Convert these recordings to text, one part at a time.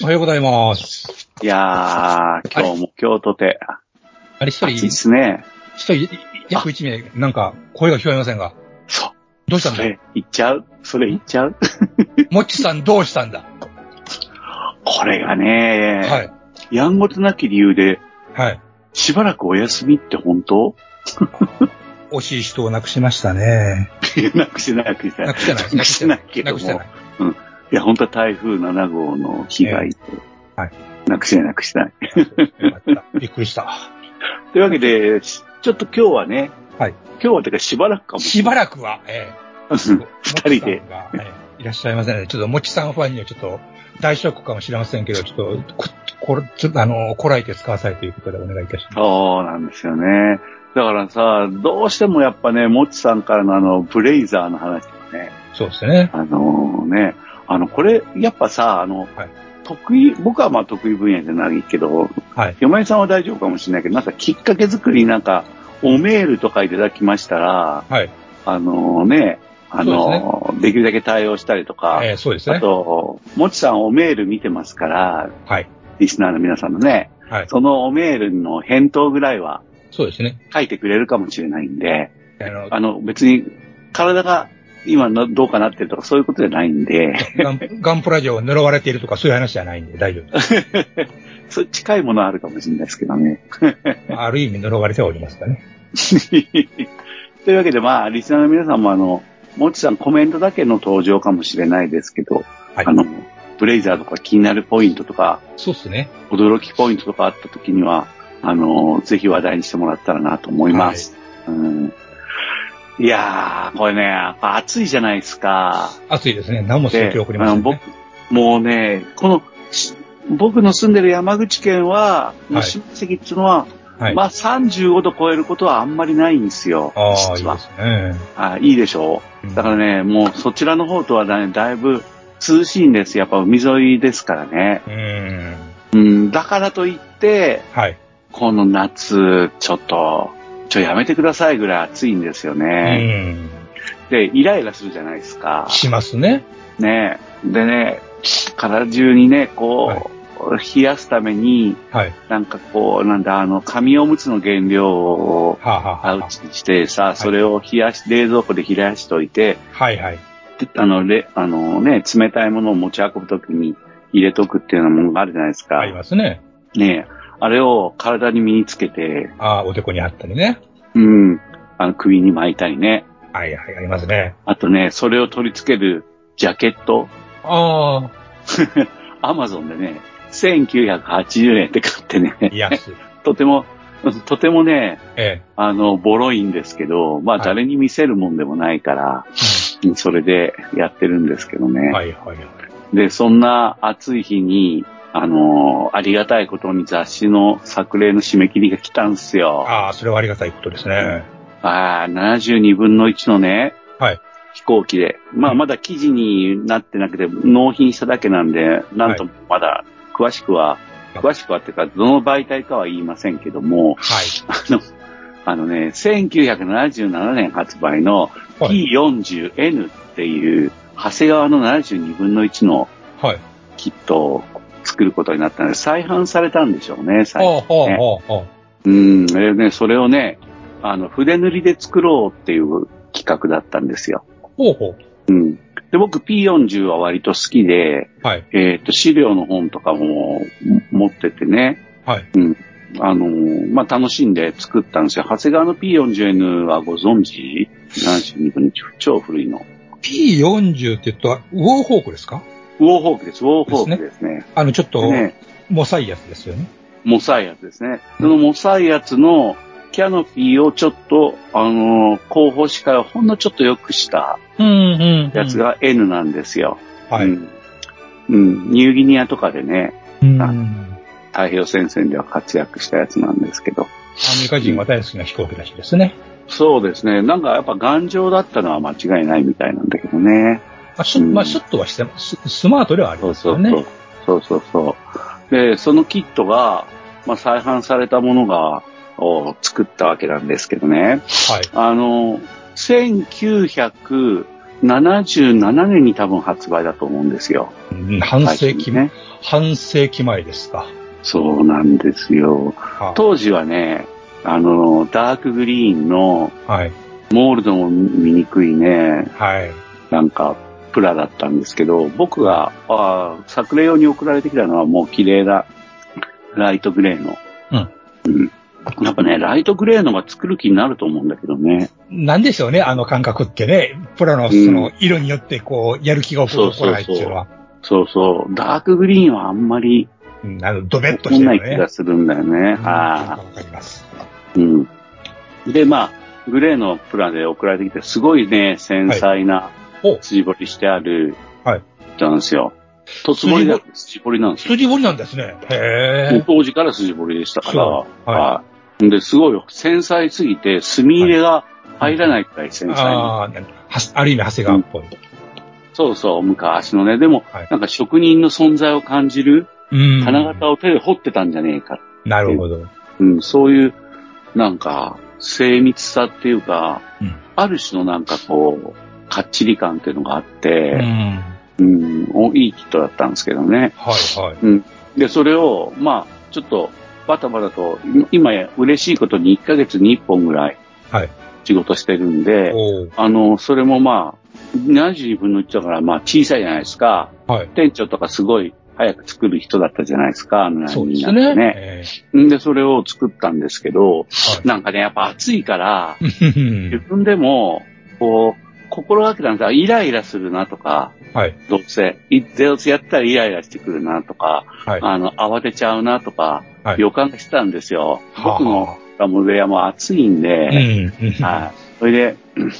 おはようございます。いやー、今日も今日とて、あれ一暑いですね。一人約一名。なんか声が聞こえませんが。そう。どうしたんだそれ、言っちゃう？それ言っちゃう？もっちさんどうしたんだ？これがね、はい。やんごとなき理由で、はい。しばらくお休みって本当？惜しい人を亡くしましたね。なくしてない、なくしてない。なくしてないなくしてない。なくしてないいや、本当は台風7号の被害と、はい。なくしてない、なくしてない。びっくりした。というわけで、しちょっと今日はね、はい。今日はてかしばらくかも。しばらくは、ええ。二人で。いらっしゃいませんね。ちょっともちさんファンにはちょっと大ショックかもしれませんけど、ちょっと、こ、これ、ちょっとあの、こらえて使わさいということでお願いいたします。そうなんですよね。だからさ、どうしてもやっぱね、もちさんからのあの、ブレイザーの話ね、そうですね。あのね、あの、これ、やっぱさ、あの、はい得意、僕はまあ得意分野じゃないけど、はい。嫁さんは大丈夫かもしれないけど、なんかきっかけ作りになんか、おメールとかいただきましたら、はい。あのね、あそうの、できるだけ対応したりとか、ええそうですあね。と、もちさんおメール見てますから、はい。リスナーの皆さんのね、はい。そのおメールの返答ぐらいはそうですね。書いてくれるかもしれないんで、あの、あの、別に体が今のどうかなってるとかそういうことじゃないんで、ガンガンプラジオを呪われているとかそういう話じゃないんで大丈夫です。そう近いものはあるかもしれないですけどね。ある意味呪われてはおりますかね。というわけで、まあ、リスナーの皆さんもあの、もちさんコメントだけの登場かもしれないですけど、はいあの、ブレイザーとか気になるポイントとか、そうですね。驚きポイントとかあった時には、あの、ぜひ話題にしてもらったらなと思います。うん、いやー、これね、やっぱ暑いじゃないですか。暑いですね。何もする気起こりませんね。僕、もうね、この、し僕の住んでる山口県は、の関っていうのは、はい。まあ35度超えることはあんまりないんですよ。ああ、いい実はですね。あいいでしょうんう。だからね、もうそちらの方とはね、だいぶ涼しいんです。やっぱ海沿いですからね。うん。うん、だからといって、はい。この夏、ちょっと、ちょ、やめてくださいぐらい暑いんですようね。ん。で、イライラするじゃないですか。しますね。ね。でね、体中にね、こう、はい冷やすために、はい。なんかこう、なんだ、あの、紙おむつの原料をはあ、はあはパウチにしてさ、それを冷やし、冷蔵庫で冷やしといて、あ、はいはい。であの、れ、あのね、冷たいものを持ち運ぶときに入れとくっていうようなものがあるじゃないですか。ありますね。ねあれを体に身につけて、ああ、おでこにあったりね。うん、あの、首に巻いたりね。はいはい、ありますね。あとね、それを取り付けるジャケット、あ アマゾンでね、1980円で買ってね、あ、安い。とても、とてもね、えあの、ボロいんですけど、まあはい誰に見せるもんでもないから、え。それでやってるんですけどね。はいはいはい。で、そんな暑い日に、あのありがたいことに雑誌の作例の締め切りが来たんですよ。ああ、それはありがたいことですね。ああ、72分の1のね、はい。飛行機で。まあ、まだ記事になってなくて、納品しただけなんで、なんともまだ詳しくは、はい詳しくはっていうか、どの媒体かは言いませんけども、はい。あの、あのね、1977年発売のはい P40N っていう、長谷川の72分の1のはい。キットを作ることになったので、再販されたんでしょうね、最ほうほうん、えね、それをね、あの、筆塗りで作ろうっていう企画だったんですよ。ほうほう。うん。で、僕 P40 は割と好きで、はい。えっ、と、資料の本とかも持っててね、はい。あのーまあ、楽しんで作ったんですよ。長谷川の P40N はご存知 ?72 分の1超古いの。P40 って言ったら、ウォーホークですか？ウォーホークです。ウォーホークですね。あの、ちょっと、ね、もさいやつですよね。モサイアツですね。そのモサイアツのキャノピーをちょっと、あのー後方視界をほんのちょっと良くした。やつ。が N なんですよ。はい。うん。うん。ニューギニアとかでね、うん。太平洋戦線では活躍したやつなんですけど。メリカ人は大好きな飛行機らしいですね。そうですね。なんかやっぱ頑丈だったのは間違いないみたいなんだけどね。まあ、シュうんまあ、シュッとはしてス、スマートではありますよね。そうそう。そう。で、そのキットが、まあ、再販されたものが、を作ったわけなんですけどね。はい。あの、1977年に多分発売だと思うんですよ。うん半世紀、ね。半世紀前ですか。そうなんですよ。は当時はね、あの、ダークグリーンのはい。モールドも見にくいね、はい。なんか、プラだったんですけど、僕が、あー作例用に送られてきたのはもう綺麗なライトグレーの。うん。うん。やっぱね、ライトグレーのが作る気になると思うんだけどね。なんでしょうね、あの感覚ってね。プラのその色によってこう、やる気が起こらないっていうのは。そうそう。ダークグリーンはあんまり、うん、あの、ドベッとこんない気してるね。がするんだよね。うんはわかります。い。うん。で、まあ、グレーのプラで送られてきて、すごいね、繊細なお筋彫りしてある、はい。なんですよ。とつぼりだ筋彫りなんですよ。筋彫りなんですね。へえ。当時から筋彫りでしたから、はいはい。で、すごい繊細すぎて、墨入れが入らないくらい繊細な、ああ、なんかはある意味、長谷川っぽい。そうそう、昔のね。でも、はいなんか職人の存在を感じる、うん。金型を手で彫ってたんじゃねえか。なるほど。うん、そういう、なんか、精密さっていうか、うんある種のなんかこう、かっちり感っていうのがあっうて、ん。うん、おいいキットだったんですけどね。はいはい。で、それを、まあ、ちょっと、バタバタと、今や嬉しいことに1ヶ月に1本ぐらいはい。仕事してるんで、おーあの、それもまあ、72分の1だから、まあ小さいじゃないですか。はい。店長とかすごい早く作る人だったじゃないですか、あのそうですラインナップね。えんで、それを作ったんですけど、ーはいなんかね、やっぱ暑いから、う ん自分でも、こう、心がけたんですよイライラするなとか、はい。どうせ、いどうせやったらイライラしてくるなとか、はい。あの、慌てちゃうなとか、はい予感がしてたんですよ。はあ僕のラムウェアも暑いんうで、ん。うんはい。それで、う ん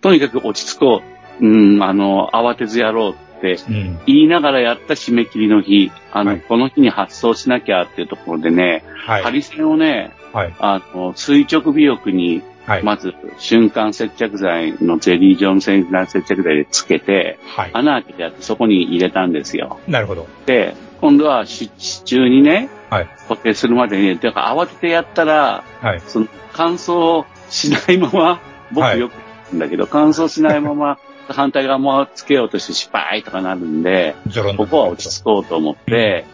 とにかく落ち着こう。うん、あの、慌てずやろうってうん。言いながらやった締め切りの日、あの、はいこの日に発送しなきゃっていうところでね、はい。ハリセンをね、はい。あの、垂直尾翼に、はい。まず、瞬間接着剤のゼリー状の接着剤でつけて、はい。穴開けてやってそこに入れたんですよ。なるほど。で、今度は支支柱にね、はい。固定するまでに、だから慌ててやったら、はい。その乾燥しないまま、僕はいよく言うんだけど、乾燥しないまま、反対側もつけようとして失敗とかなるんで、ここは落ち着こうと思って、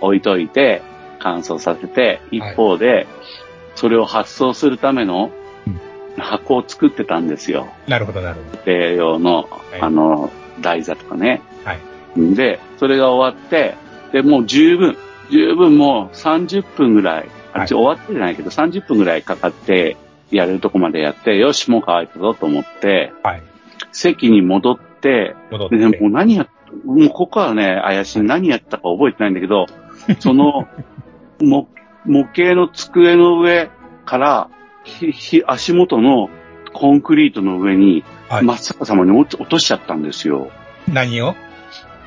置いといて、乾燥させて、一方で、それを発送するためのうん箱を作ってたんですよ。なるほど、なるほど。家庭用の、いあの、台座とかね。はい。で、それが終わって、で、もう十分、十分もう30分ぐらい、あはい終わってじゃないけど30分ぐらいかかって、やれるとこまでやって、よし、もう乾いたぞと思って、はい。席に戻って、戻って。で、もう何や、もうここはね、怪しい。何やったか覚えてないんだけど、その、も、模型の机の上から、ひ、ひ、足元のコンクリートの上に、はい真っ逆さまに落ち落としちゃったんですよ。何を？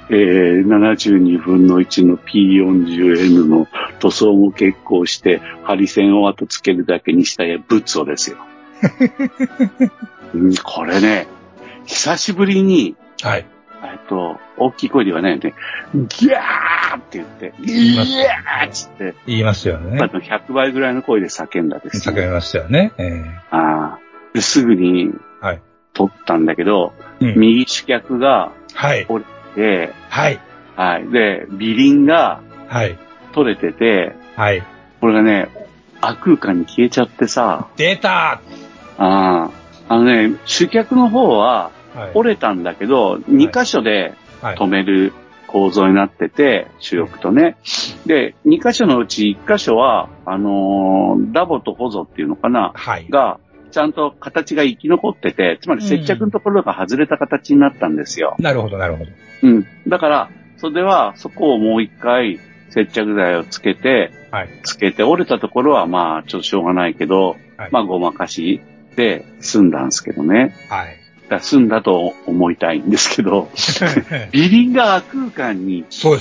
えー、72分の1の P40N の塗装も結構して、ハリセンを後つけるだけにしたや、ブツをですよ。うんこれね、久しぶりに、はい。えっと、大きい声ではないよね。ギャーって言って、ギャーっつって、言いますよあね。の100倍ぐらいの声で叫んだですね。叫びますよね。えあーですぐにはい撮ったんだけど、えうん右主脚がはい。で、はい。はい。で、尾輪がはい。取れてて、はい。これがね、悪空間に消えちゃってさ、出たああ、あのね、主脚の方ははい。折れたんだけど、2箇所ではい。止める構造になってて、主翼とね。で、2箇所のうち1箇所は、あのーダボとホゾっていうのかな、はい。が、ちゃんと形が生き残ってて、つまり接着のところが外れた形になったんですよ。なるほど、なるほど。うん。だから、それは、そこをもう一回接着剤をつけて、はい。つけて、折れたところはまあ、ちょっとしょうがないけど、はいまあ、ごまかしで済んだんですけどね。はい。だから済んだと思いたいんですけど、ビリンが空間に消え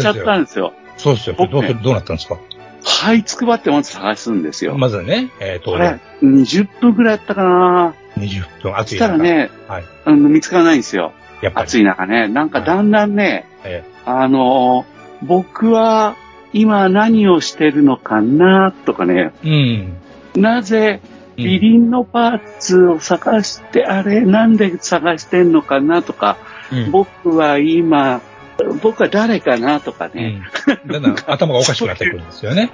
ちゃっ。たんですよ。そうですよ。どうすどうなったんですか？這いつくばってまず探すんですよ。まずね、えー、これ当然、、20分くらいやったかな20分、暑そい中。したらね、はいあの見つからないんですよ。やっぱり。暑い中ね。なんかだんだんね、えあのー僕は今何をしてるのかなとかね、うん。なぜうんビリンのパーツを探して、あれなんで探してんのかなとか、うん僕は今、僕は誰かなとかね、うん。だんだん頭がおかしくなってくるんですよね。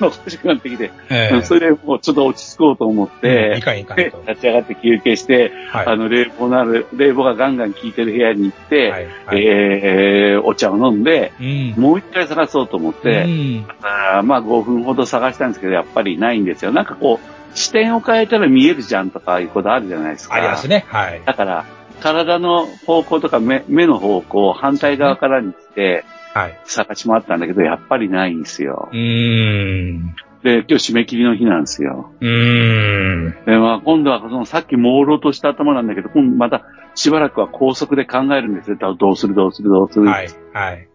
おかしくなってきて、ええそれでもうちょっと落ち着こうと思っうんいて、かんいか。立ち上がって休憩して、はい。あの、冷房のある、冷房がガンガン効いてる部屋に行って、はい。はい。えー、お茶を飲んで、うん。もう一回探そうと思って、うん。あーまあ5分ほど探したんですけど、やっぱりないんですよ。なんかこう、視点を変えたら見えるじゃんとかいうことあるじゃないですか。ありますね。はい。だから、体の方向とか目目の方向を反対側からにしてはい。探し回ったんだけど、やっぱりないんですよう。ーん。で、今日締め切りの日なんですよ。うーん。で、まあ今度はそのさっき朦朧とした頭なんだけど、今度またしばらくは高速で考えるんですよ。どうするどうするどうする。はい。はい。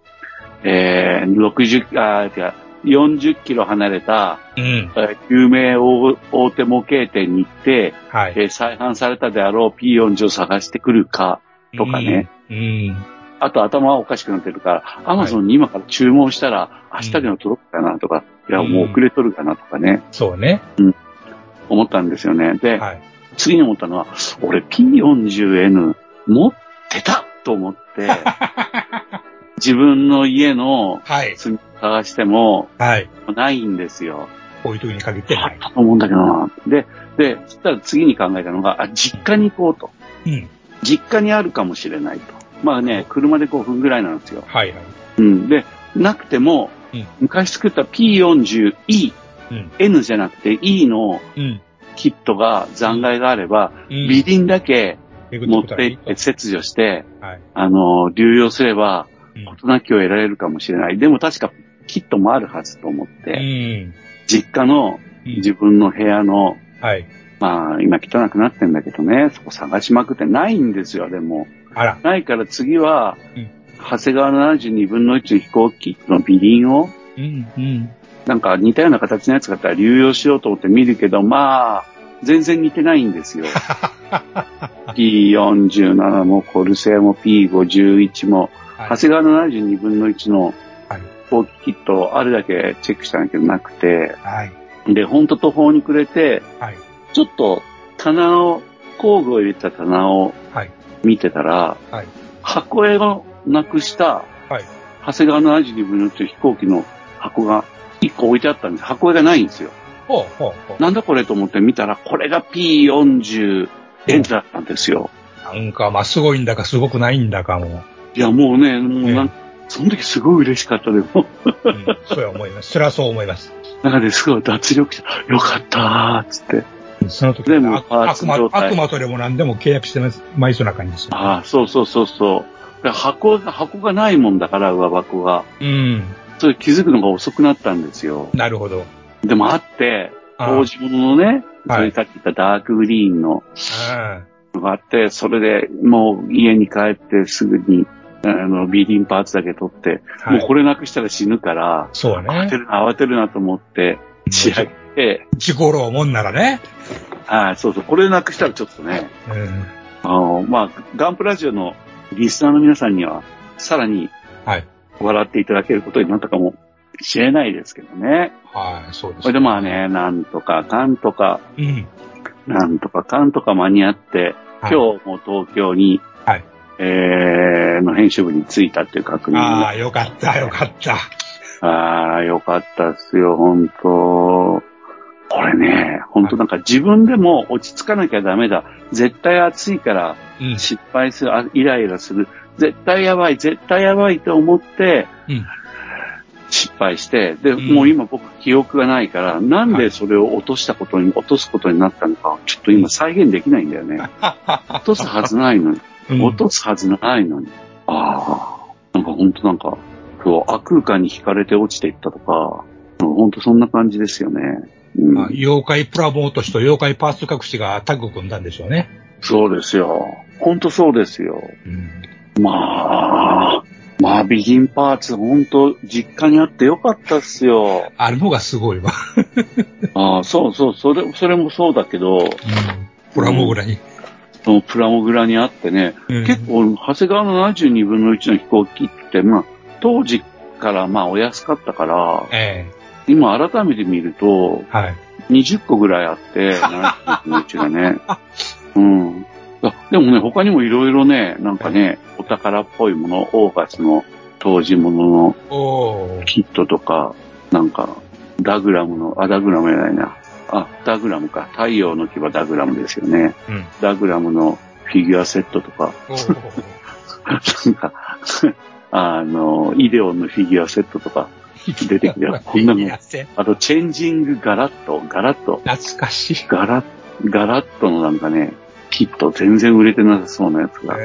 えー、60、あー、違う、40キロ離れた、うん。えー有名大大手模型店に行って、はい。えー再販されたであろう P40 を探してくるか、とかね。うん。あと頭はおかしくなってるから、アマゾンに今から注文したら明日には届くかなとか、いや、もう遅れとるかなとかね、そうね。思ったんですよね。で、はい。次に思ったのは、俺 P40N 持ってたと思って、自分の家のはい。積み探してもはい。ないんですよ。こういう時に限ってあっない。たと思うんだけどな。で、で、そしたら次に考えたのが、あ、実家に行こうと。うん。実家にあるかもしれないと。まあね、車で5分ぐらいなんですよ。はいはい。うん。で、なくても、うん昔作った P40E、うん。N じゃなくて E のうん。キットが残骸があれば、うんビリンだけ巡持っていって切除して、はい。あの、流用すれば、うん事なきを得られるかもしれない。でも確かキットもあるはずと思っうて、ん。実家のうん自分の部屋の、はい。まあ、今汚くなってんだけどね、そこ探しまくってないんですよ、でも。あら。ないから次は、うん長谷川の72分の1の飛行機のビリンを、うん。うん。なんか似たような形のやつがあったら流用しようと思って見るけど、まあ、全然似てないんですよ。P47 もコルセアも P51 も、はい長谷川の72分の1のはい飛行機キットあるだけチェックしたんだけどなくて、はい。で、ほんと途方に暮れて、はい。ちょっと棚を、工具を入れた棚をはい。見てたら、はい箱絵をなくした、はい。長谷川の72分の1の飛行機の箱が1個置いてあったんです。箱絵がないんですよ。ほうほうほう。なんだこれと思って見たら、これが P40 円だったんですよ。なんか、まあ、すごいんだか、すごくないんだかも。いや、もうね、もうええなんその時すごい嬉しかったでもう、うん、そうは思います。それはそう思います。なんかね、すごい脱力して、よかったーっつって。その時でも悪魔、悪魔とでも何でも契約してます。まいそうな感じですよ。ああ、そうそうそうそう。で箱が、箱がないもんだから、上箱が。うん。それ気づくのが遅くなったんですよ。なるほど。でもあって、あ当時物のね、はいそれさっき言ったダークグリーンのあのがあって、それでもう家に帰ってすぐに、あの、ビーディンパーツだけ取って、はいもうこれなくしたら死ぬから、そうね。慌てるな、慌てるなと思って、仕上げて、事故ろうもんならね。はい、そうそう、これなくしたらちょっとね、うん。あの、まあ、ガンプラジオのリスナーの皆さんには、さらにはい。笑っていただけることになったかもしれないですけどね。はい、そうです。それでまあね、なんとかかんとか、うん。なんとかかんとか間に合って、はい今日も東京に、はいえー、の編集部に着いたっていう確認がああ、よかった、よかった。ああ、よかったっすよ、本当これね、本当なんか自分でも落ち着かなきゃダメだ。絶対暑いからうん。失敗する、あイライラする。絶対やばい、絶対やばいと思って、うん。失敗して、で、んもう今僕記憶がないから、なんでそれを落としたことに、落とすことになったのか、ちょっと今再現できないんだよね。落とすはずないのに。うん落とすはずないのに。ああ、なんか本当なんか、こう、悪空間に惹かれて落ちていったとか、本ほんとそんな感じですよね。うんまあ、妖怪プラモ落としと妖怪パーツ隠しがタッグ組んだんでしょうね。そうですよ。ほんとそうですよ。うん。まあ、まあ、ビギンパーツ、ほんと、実家にあってよかったっすよ。あるのがすごいわ。ああ、そうそう、それ、それもそうだけど、うん。プラモぐらいに。そのプラモグラにあってね、うん結構、長谷川の72分の1の飛行機って、まあ、当時からまあ、お安かったから、え今改めて見ると、えはい。20個ぐらいあって、72分の1がね。うん。あでもね、他にもいろいろね、なんかね、お宝っぽいもの、オーガスの当時ものの。キットとか、なんか、ダグラムの、あ、ダグラムじゃないな。あ、ダグラムか。太陽の牙ダグラムですよね。うん。ダグラムのフィギュアセットとか。なんか、あの、イデオンのフィギュアセットとか出てきてよ。こんなのあと、チェンジングガラット、ガラット、懐かしい。ガラッ、ガラットのなんかね、キット全然売れてなさそうなやつが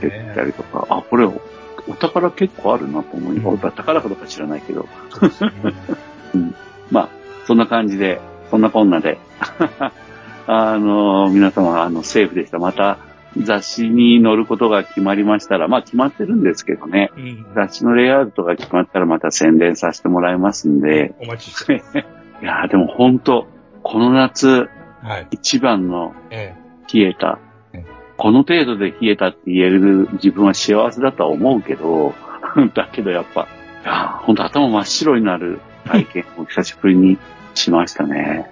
出てきたね。りとか、あ、これお、お宝結構あるなと思い、うんお宝かどうか知らないけど、うんまあ、そんな感じで、そんなこんなで、あの、皆様、あの、セーフでした。また、雑誌に載ることが決まりましたら、まあ決まってるんですけどね、うん。雑誌のレイアウトが決まったらまた宣伝させてもらいますんで、お待ちして。いやーでも本当この夏、はい。一番のえ冷えたうん。この程度で冷えたって言える自分は幸せだとは思うけど、だけどやっぱ、いやー本当頭真っ白になる体験を久しぶりにしましたね。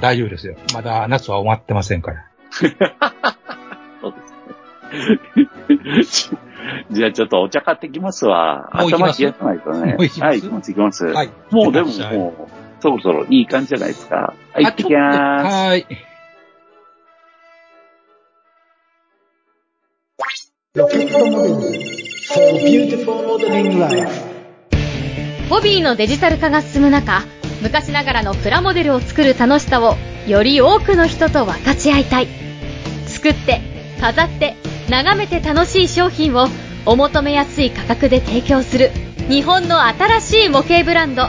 大丈夫ですよ。まだ夏は終わってませんから。そうですね。じゃあちょっとお茶買ってきますわ。もう行きます？頭冷やさないとね。もう行きます？はい、行きます、行きます。はい。もうでもはいもう、そろそろいい感じじゃないですか。はい、行ってきまーす。はい。ロケットモデル for beautiful modeling life ホビーのデジタル化が進む中、昔ながらのプラモデルを作る楽しさをより多くの人と分かち合いたい。作って、飾って、眺めて楽しい商品をお求めやすい価格で提供する日本の新しい模型ブランド。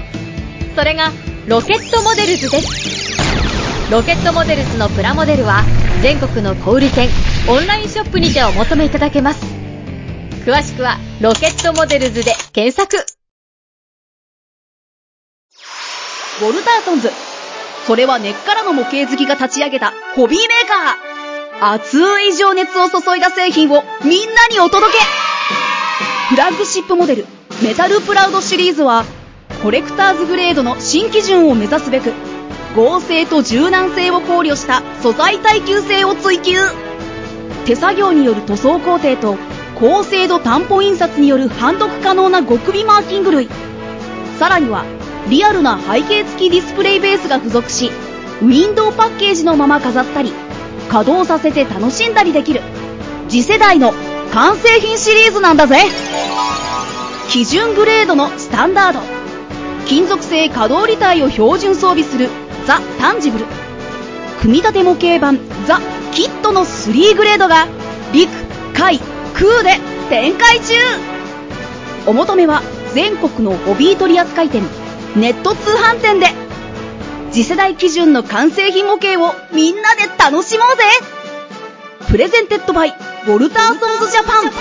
それがロケットモデルズです。ロケットモデルズのプラモデルは全国の小売店、オンラインショップにてお求めいただけます。詳しくはロケットモデルズで検索。ウォルターソンズ。それは根っからの模型好きが立ち上げたホビーメーカー。熱い情熱を注いだ製品をみんなにお届けフラッグシップモデル、メタルプラウドシリーズは、コレクターズグレードの新基準を目指すべく、合成と柔軟性を考慮した素材耐久性を追求手作業による塗装工程と高精度担保印刷による判読可能な極微マーキング類さらにはリアルな背景付きディスプレイベースが付属しウィンドウパッケージのまま飾ったり稼働させて楽しんだりできる。次世代の完成品シリーズなんだぜ。基準グレードのスタンダード。金属製可動履帯を標準装備するザ・タンジブル。組み立て模型版ザ・キットの3グレードが陸、海、空で展開中。お求めは全国のホビー取扱店。ネット通販店で。次世代基準の完成品模型をみんなで楽しもうぜ。プレゼンテッドバイウォルターソンズジャパン。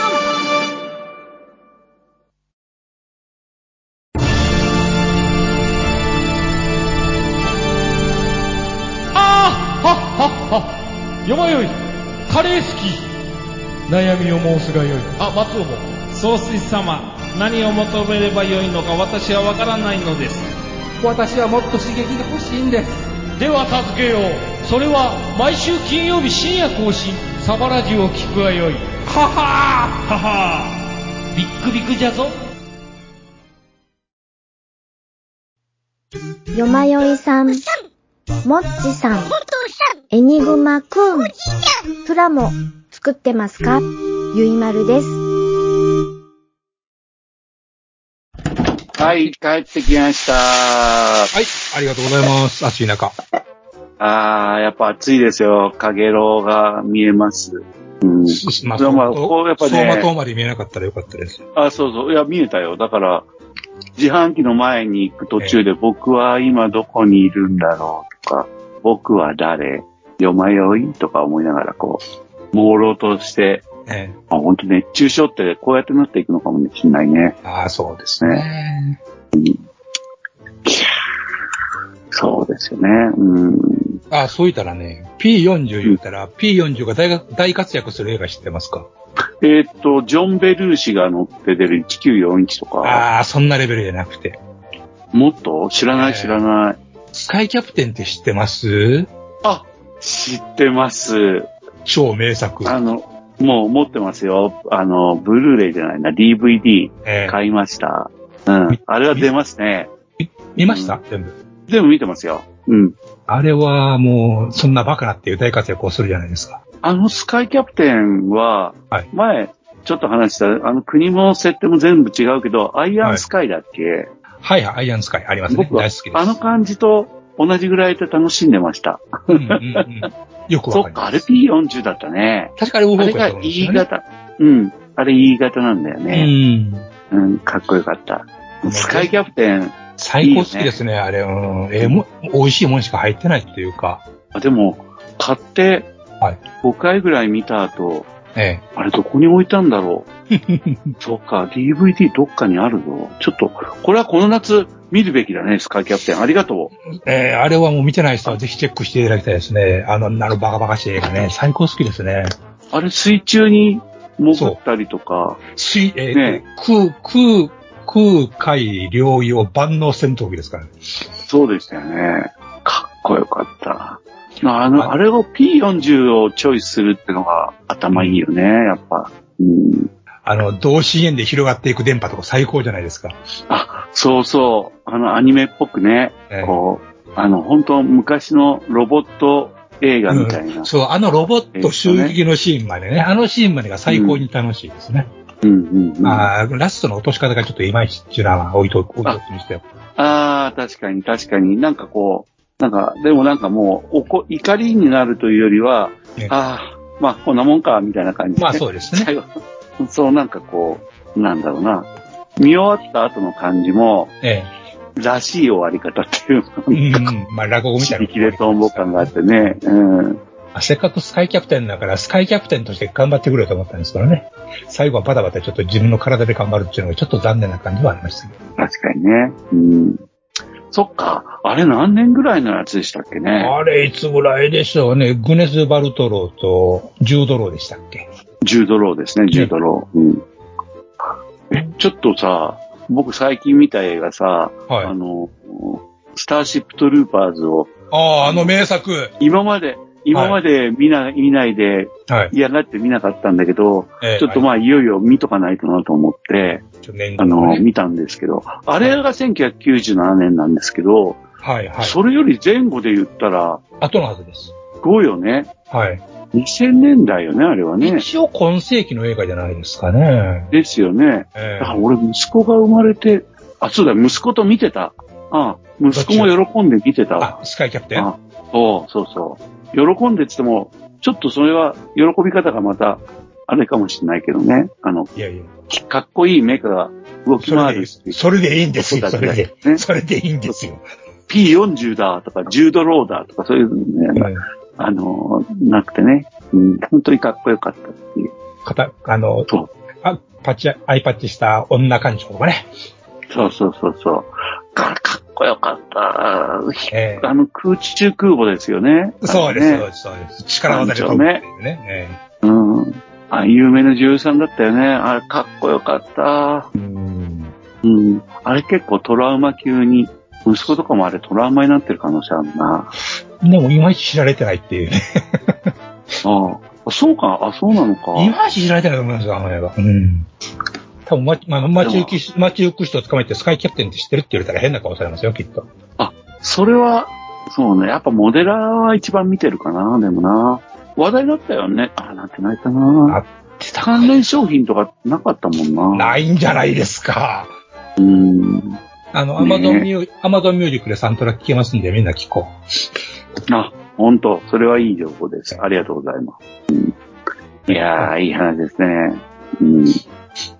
ああはっはっは。よまよい。カレー好き。悩みを申すがよい。あ松尾も。総帥様何を求めればよいのか私はわからないのです。私はもっと刺激が欲しいんです。では助けよう。それは毎週金曜日深夜更新。サバラジュを聞くがよい。はは。ーはは。ービックビックじゃぞ。よまよいさん、もっちさん、エニグマくん、プラモ作ってますか？ゆいまるです。はい、帰ってきました。はい、ありがとうございます。暑い中。あー、やっぱ暑いですよ。かげろうが見えます。うん。まあ、まあこうやっぱね走馬灯まで見えなかったらよかったです。あ、そうそう。いや、見えたよ。だから、自販機の前に行く途中で僕は今どこにいるんだろうとか、僕は誰よまよいとか思いながらこう、朦朧として、ええあ本当熱中症ってこうやってなっていくのかもしれないね。ああ、そうですね。そうですよね。うん。ああ、そう言ったらね、P40 言うたら、P40 が大が大活躍する映画知ってますか？えーっと、ジョン・ベルーシが乗って出る1941とか、ああ、そんなレベルじゃなくて。もっと？知らない知らない。スカイキャプテンって知ってます？あ、知ってます。超名作。あの、もう持ってますよ。あの、ブルーレイじゃないな、DVD ええ買いました。うん。あれは出ますね。見ました？全部。全部見てますよ。うん。あれはもう、そんなバカなっていう大活躍をするじゃないですか。あのスカイキャプテンは、はい前、ちょっと話した、あの国も設定も全部違うけど、アイアンスカイだっけ、はいはい、アイアンスカイありますね。僕は大好きです。あの感じと同じぐらいで楽しんでました。うんうんうん、よくわかりそっか、あれます。P40 だったね。確かにウォーんですよ E ね。型。うん。あれ E 型なんだようね。ん。うん、かっこよかった。うんスカイキャプテン、最高好きですね、あれ。うん。ええも、美味しいもんしか入ってないっていうか。あでも、買ってはい、5回ぐらい見た後、えあれどこに置いたんだろう。そっか、DVD どっかにあるぞ。ちょっと、これはこの夏見るべきだね、スカイキャプテン。ありがとえ。えーあれはもう見てない人はぜひチェックしていただきたいですね。あの、あのバカバカしい映画ね。最高好きですね。う。あれ水中に潜ったりとか、水、えーね空、空、空海領域を万能戦闘機ですからね。そうでしたよね。かっこよかった。あの、あれを P40 をチョイスするってのが頭いいよね、やっぱ。うん。あの、同心円で広がっていく電波とか最高じゃないですか。あ、そうそう。あの、アニメっぽくね、ええこう、あの、本当昔のロボット映画みたいな。そう、あのロボット襲撃のシーンまでね、あのシーンまでが最高に楽しいですね。うんうんうん。ああーラストの落とし方がちょっといまいちっていうのは置いと置いときにしてよ。あー、確かに確かに。なんかこう、なんか、でもなんかもう、おこ、怒りになるというよりは、ねあー、まあ、こんなもんか、みたいな感じで。まあそうですね。最後、そうなんかこう、なんだろうな。見終わった後の感じも、えらしい終わり方っていうえ。のが、うん、まあ落語みたいな。見切れとんぼ感があってね。うん。あせっかくスカイキャプテンだから、スカイキャプテンとして頑張ってくれと思ったんですけどね。最後はバタバタちょっと自分の体で頑張るっていうのがちょっと残念な感じはありましたけど。確かにね。うん。そっか。あれ何年ぐらいのやつでしたっけね？あれ、いつぐらいでしょうね。グネス・バルトローとジュードローでしたっけ？ジュードローですね、ジュードロー。うん。え、ちょっとさ、僕最近見た映画さ、はいあの、スターシップトルーパーズを、ああ、あの名作。今まで、今まで見な、見ないではい。嫌がって見なかったんだけど、ええちょっとまあいよいよ見とかないとなと思って、年あの、見たんですけど、あれが1997年なんですけど、はいはい。それより前後で言ったら、後のはずです。すごいよね。はい。2000年代よね、あれはね。一応今世紀の映画じゃないですかね。ですよね。えだから俺、息子が生まれて、あ、そうだ、息子と見てた。あ息子も喜んで見てたわ。あ、スカイキャプテン？あそうそうそう。喜んでって言っても、ちょっとそれは、喜び方がまた、あれかもしれないけどね。あの、いやいや。かっこいいメカが動き回る。それでいいんですよ、それで。ねそれでいいんですよ。P40 だとか、10ドローだとか、そういうのね、うんあの、なくてね、うん、本当にかっこよかったっていう。かた、あの、そう。あ、パッチ、アイパッチした女館長とかね。そうそうそうそう。かかっこよかった。ええあの空中空母ですよね。そうです、ねそうです、そうです。力技で飛ぶっていうね。えうん。あ、有名な女優さんだったよね。あれ、かっこよかった。えうん。うん。あれ結構トラウマ級に、息子とかもあれトラウマになってる可能性あるな。でも、いまいち知られてないっていうね。あ あ。そうか。あ、そうなのか。いまいち知られてないと思いますよ、あの映画。うん。多分、ま、まあ、街行き、街行く人を捕まえてスカイキャプテンって知ってるって言われたら変な顔されますよ、きっと。それは、そうね。やっぱモデラーは一番見てるかな。でもな。話題だったよね。あ、なんてないかな。関連商品とかなかったもんな。ないんじゃないですか。うん。あの、アマゾンミュー、アマゾンミュージックでサントラ聴けますんで、みんな聴こあ、本当それはいい情報です。ありがとうございます。うん、いやー、いい話ですね。うん。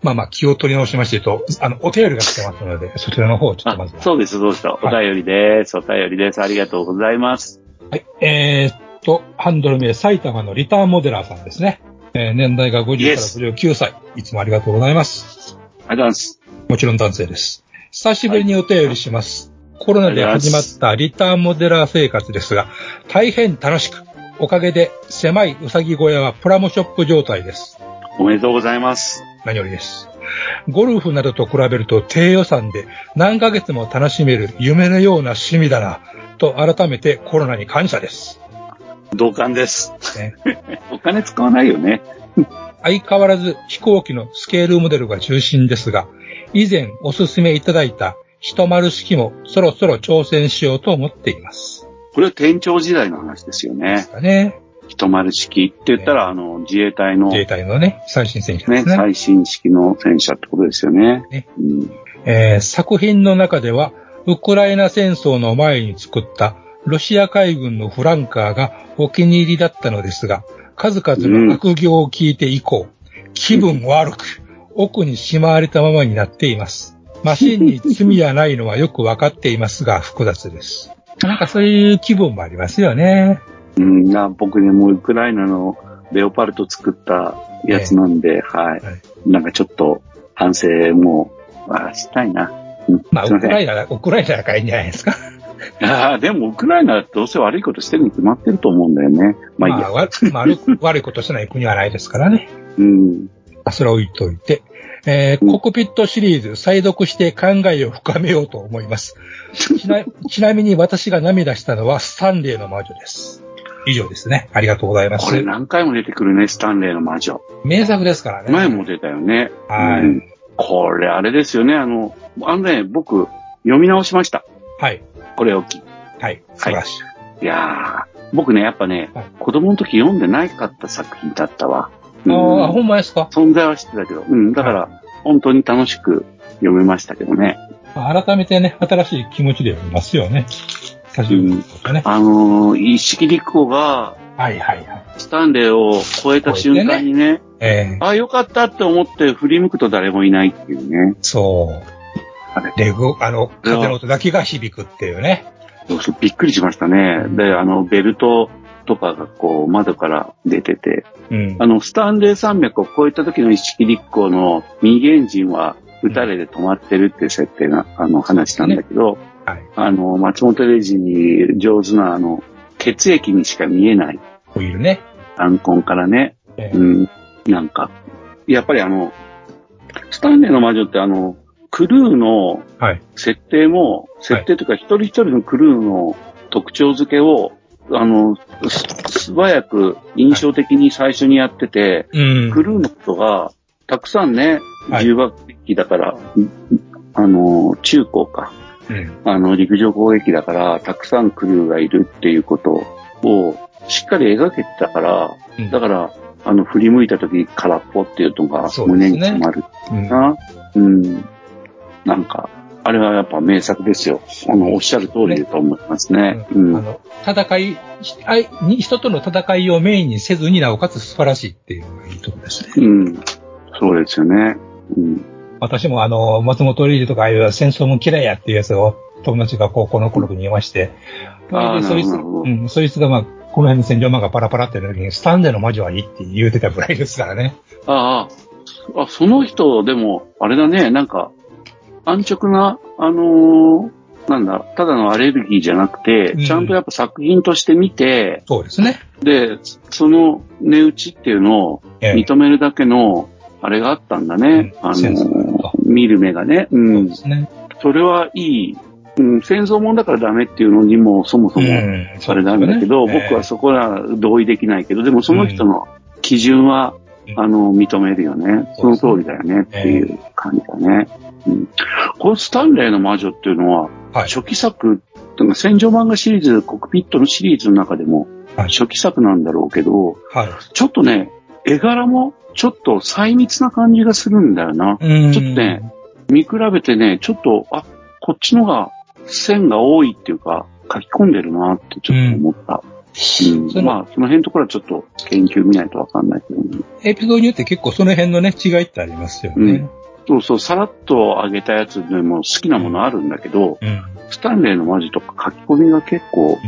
まあまあ、気を取り直しましてと、あの、お便りが来てますので、そちらの方をちょっとまずは。そうです、そうです。お便りです。お便りです。ありがとうございます。はい。えー、っと、ハンドル名、埼玉のリターンモデラーさんですね。えー年代が50から59歳。いつもありがとうございます。ありがとうございます。もちろん男性です。久しぶりにお便りします。コロナで始まったリターンモデラー生活ですが、大変楽しく、おかげで狭いうさぎ小屋はプラモショップ状態です。おめでとうございます。何よりです。ゴルフなどと比べると低予算で何ヶ月も楽しめる夢のような趣味だな、と改めてコロナに感謝です。同感です。ね お金使わないよね。相変わらず飛行機のスケールモデルが中心ですが、以前おすすめいただいた一丸式もそろそろ挑戦しようと思っています。これは店長時代の話ですよね。ね。一丸式って言ったら、あの、自衛隊の自衛隊のね、最新戦車でね、すね。最新式の戦車ってことですよね。ねうんえー作品の中では、ウクライナ戦争の前に作ったロシア海軍のフランカーがお気に入りだったのですが、数々の悪行を聞いて以降、気分悪く、奥にしまわれたままになっています。マシンに罪はないのはよくわかっていますが、複雑です。なんかそういう気分もありますよね。うん、な僕ね、もうウクライナのレオパルト作ったやつなんで、はい。なんかちょっと反省も、あしたいな。うんまあ、ウクライナだ、ウクライナだからいいんじゃないですか。ああ、でもウクライナはどうせ悪いことしてるに決まってると思うんだよね。まあいいや。まあ、わ 悪く悪いことしてない国はないですからね。うん。まあそれを置いといて、えーコクピットシリーズ再読して考えを深めようと思います。ちな ちなみに私が涙したのはスタンレーの魔女です。以上ですね。ありがとうございますこ。れ何回も出てくるね、スタンレーの魔女。名作ですからね。前も出たよね。はいうんこれあれですよね、あの、あのね、僕、読み直しました。はい。これをき。はい。素晴らしい。いやー、僕ね、やっぱね、はい子供の時読んでないかった作品だったわ。うんああ、ほんまですか？存在は知ってたけど、うん、だから、本当に楽しく読めましたけどね。まあ改めてね、新しい気持ちで読みますよね。久しぶりにとね。あのー、一式立候が、はいはいはい。スタンレーを超えた瞬間にね、ええあ、よかったって思って振り向くと誰もいないっていうね。そう。あれレゴ、あの、風の音だけが響くっていうね。そうそうびっくりしましたね。で、あの、ベルトとかがこう、窓から出てて、うん。あの、スタンレー山脈を越えた時の一式立候の右エンジンは、撃たれで止まってるっていう設定な、あの、話なんだけど、はい。あの、松本零士に上手な、あの、血液にしか見えないホイールね。アンコンからね、ええうん、なんか、やっぱりあの、スタンレーの魔女ってあの、クルーのはい。設定も、設定というか一人一人のクルーの特徴付けを、あの、す素早く印象的に最初にやってて、うん。クルーのことが、たくさんね、はい重爆機だから、あの、中高か、うん。あの、陸上攻撃だから、たくさんクルーがいるっていうことを、しっかり描けてたから、うんだから、あの、振り向いた時空っぽっていうのが胸に詰まるうんな。うん。なんか、あれはやっぱ名作ですよ。あの、おっしゃる通りだと思いますね。うん。あの、戦い、人との戦いをメインにせずになおかつ素晴らしいっていうのがいいところですね。うん。そうですよね。うん。私もあの、松本零士とかああいう戦争も嫌いやっていうやつを友達が高校の頃にいまして、でそいつ、うん、そいつがまあ、この辺の戦場漫画パラパラってやる時に、スタンデーの魔女はいいって言うてたぐらいですからね。ああ、あ、その人、でも、あれだね、なんか、安直な、あのーなんだ、ただのアレルギーじゃなくて、うんちゃんとやっぱ作品として見て、そうですね。で、その値打ちっていうのをええ認めるだけの、あれがあったんだね。あのうんセンスがあると見る目がね。う。そうんですね。それはいい。うん、戦争もんだからダメっていうのにもそもそも、うんあれなんだけど、そうですね僕はそこは同意できないけど、でもその人の基準は、うんあの、認めるよね。その通りだよねっていう感じだね。うん。このスタンレーの魔女っていうのは、はい。初期作、戦場漫画シリーズ、コックピットのシリーズの中でも、はい初期作なんだろうけど、はい。ちょっとね、絵柄もちょっと細密な感じがするんだよな。うんちょっとね、見比べてね、ちょっと、あ、こっちのが線が多いっていうか、書き込んでるなってちょっと思った。うんそのまあ、その辺のところはちょっと研究見ないとわかんないけどね。エピソードによって結構その辺のね、違いってありますよね。そうそう、さらっと上げたやつでも好きなものあるんだけど、うん。スタンレーのマジとか書き込みが結構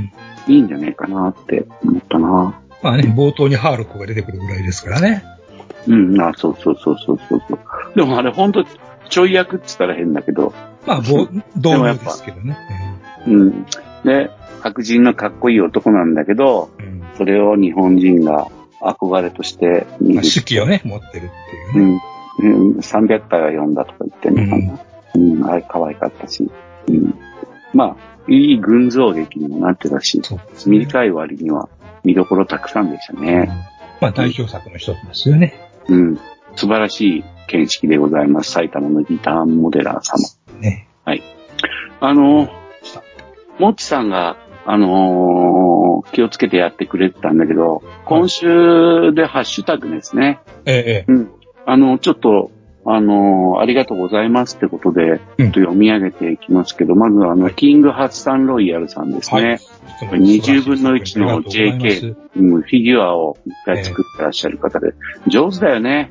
いいんじゃねえかなって思ったな。まあね、冒頭にハーロックが出てくるぐらいですからね。うん、あ、そうそうそうそうそうそう。でもあれほんとちょい役って言ったら変だけど、まあ、ぼ導入ですけどね。うん。で、白人のかっこいい男なんだけど、うん。それを日本人が憧れとして見まあ、る。手記をね、持ってるっていうね。うん。うん、300回は読んだとか言ってんのかな。うん、あれ可愛かったし。うん。まあ、いい群像劇にもなってたし、ね。短い割には見どころたくさんでしたね。まあ、代表作の一つですよね。うん。素晴らしい見識でございます。埼玉のギターモデラー様。ね。あの、もっちさんが、あのー気をつけてやってくれてたんだけど、今週でハッシュタグですね。ええ、うん。あの、ちょっと、あのーありがとうございますってことで、ちょっと読み上げていきますけど、まずあの、キングハツさんロイヤルさんですね。はい20分の1の JK、うん、フィギュアを一回作ってらっしゃる方で、上手だよね。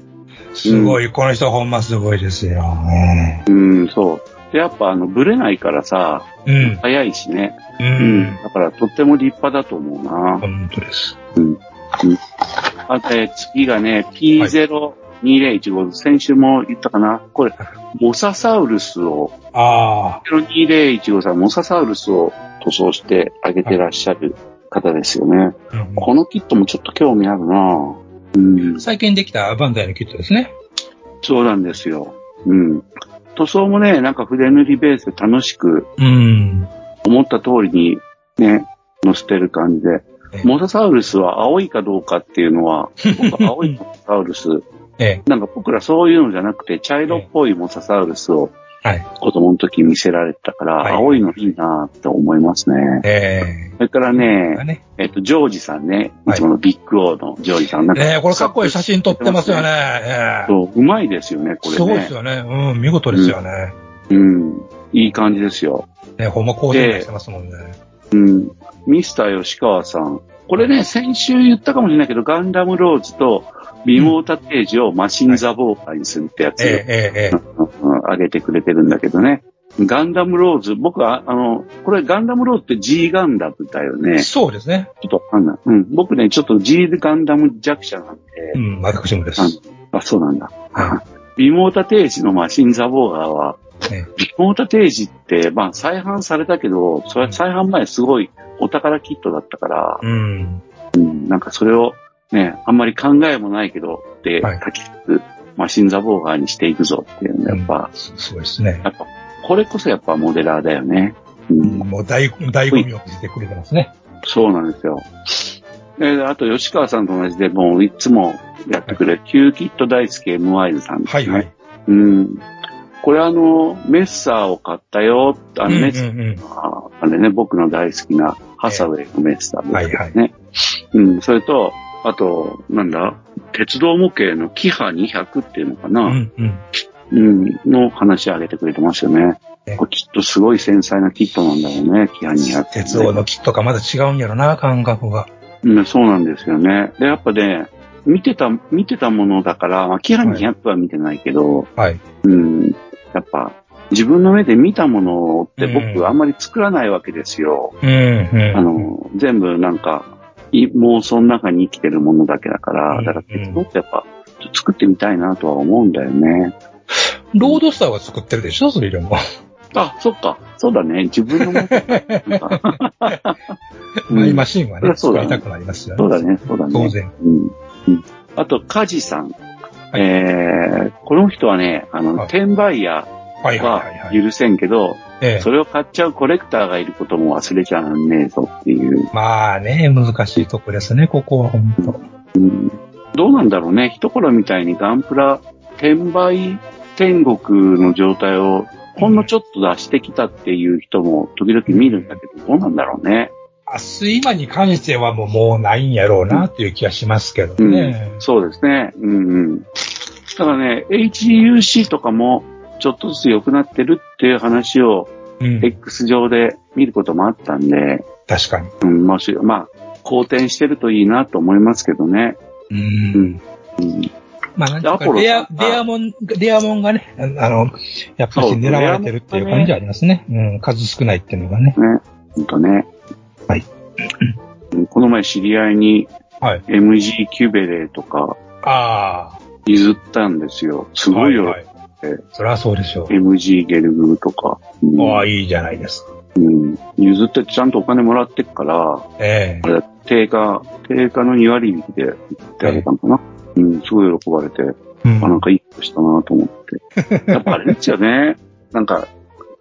すごい、この人ほんますごいですよ。ねうん、そう。で、やっぱあの、ブレないからさ、うん。早いしね。う。うんん。だからとっても立派だと思うな。本当です。あと、えー次がね、P02015、先週も言ったかな？これ、モササウルスを、ああ。02015さん、モササウルスを塗装してあげてらっしゃる方ですよね。うんこのキットもちょっと興味あるなうん。最近できたバンダイのキットですね。そうなんですよ。うん。塗装もね、なんか筆塗りベースで楽しくうん。思った通りにね、載せてる感じでえ。モササウルスは青いかどうかっていうのは、僕青いモササウルス、ええ。なんか僕らそういうのじゃなくて、茶色っぽいモササウルスをはい。子供の時見せられてたから、はい青いのいいなって思いますね。えそれからえ。ね、ね。えっと、ジョージさんね、いはいつものビッグオーのジョージさん。なんかええ、これかっこいい写真撮ってますよね。ええ。そう、うまいですよね、これね。すごいですよね。うん、見事ですよね。うん。いい感じですよ。ね、ほんま高専してますもんね。うん。ミスター吉川さん。これね、先週言ったかもしれないけど、ガンダムローズとリモータページをマシンザボーカーにするってやつ、ええ、えげてくれてるんだけどね。ガンダムローズ、僕は、あの、これガンダムローズって G ガンダムだよえ。ね。ちそうですね。ょっとわかんない。うん。僕ね、ちょっと G ガンダム弱者なんで、うん、私もです。あ、そうなんだ。はリモータページのマシンザボーガーは、えリモータページって、まあ再販されたけど、それ再販前すごいお宝キットだったからえ。、うん。うん、なんかそれをね、あんまり考えもないけど、ってはい書きつつ、マシンザボーガーにしていくぞっていうのやっぱ、すすごいですね。やっぱ、これこそやっぱモデラーだよね。うん、もう大、醍醐味を見せてくれてますね。そうなんですよ。で、あと吉川さんと同じで、もういつもやってくれる、キューキット大好き M ワイズさんですね。はいはい。うん。これあの、メッサーを買ったよ。あの、うんうんメッサー、うん。ああれね、僕の大好きなハサウェイのメッサーですはいね。うん、それと、あと、なんだ、鉄道模型のキハ200っていうのかな、うんうん。うん、の話上げてくれてますよね。えこれきっとすごい繊細なキットなんだろうね、キハ200、鉄道のキットがまだ違うんやろな、感覚が。うん、そうなんですよね。で、やっぱね、見てた、見てたものだから、まあ、キハ200は見てないけど、はい。うん、やっぱ、自分の目で見たものってうん僕あんまり作らないわけですよ。うん、うん。あの、全部なんか、い妄想の中に生きてるものだけだから、うんだから鉄道ってやっぱ、作ってみたいなとは思うんだよね。ロードスターは作ってるでしょ、それでも。あ、そっか。そうだね。自分のも マイマシンはね、そりたくなりますよね。そうだね、そうだね。当然。うん。うん。あと、カジさん。はいえー、この人はね、あの、はい転売屋は。許せんけど、ええそれを買っちゃうコレクターがいることも忘れちゃうねえぞっていう。まあね、難しいとこですね、ここは本当。うん、どうなんだろうね。一頃みたいにガンプラ転売天国の状態をほんのちょっと出してきたっていう人も時々見るんだけど、どうなんだろうね。明日今に関してはもうもうないんやろうなっていう気がしますけどうん、ね。そうですね。うんうん。だからね、HUC とかもちょっとずつ良くなってるっていう話をうん。X 上で見ることもあったんで、確かに。うん、もし、まあ、好転してるといいなと思いますけどね。う。うんん。うんまあなんかレア、レアモン、レアモンがね、ああの、やっぱり狙われてるっていう感じはありますね。うん、数少ないっていうのがね。ほんとね。はい。うんこの前知り合いにはい。MG キュベレーとかあ譲ったんですよ。すあ。ごいよ。はい。そりゃそうでしょう。MG ゲルグとか。うんああ、いいじゃないですか。うん。譲ってちゃんとお金もらってっから、ええあれ、定価、定価の2割引きで売ってあげたのかな。うん、すごい喜ばれて、うんあ、なんかいいことしたなと思って。やっぱあれですよね。なんか、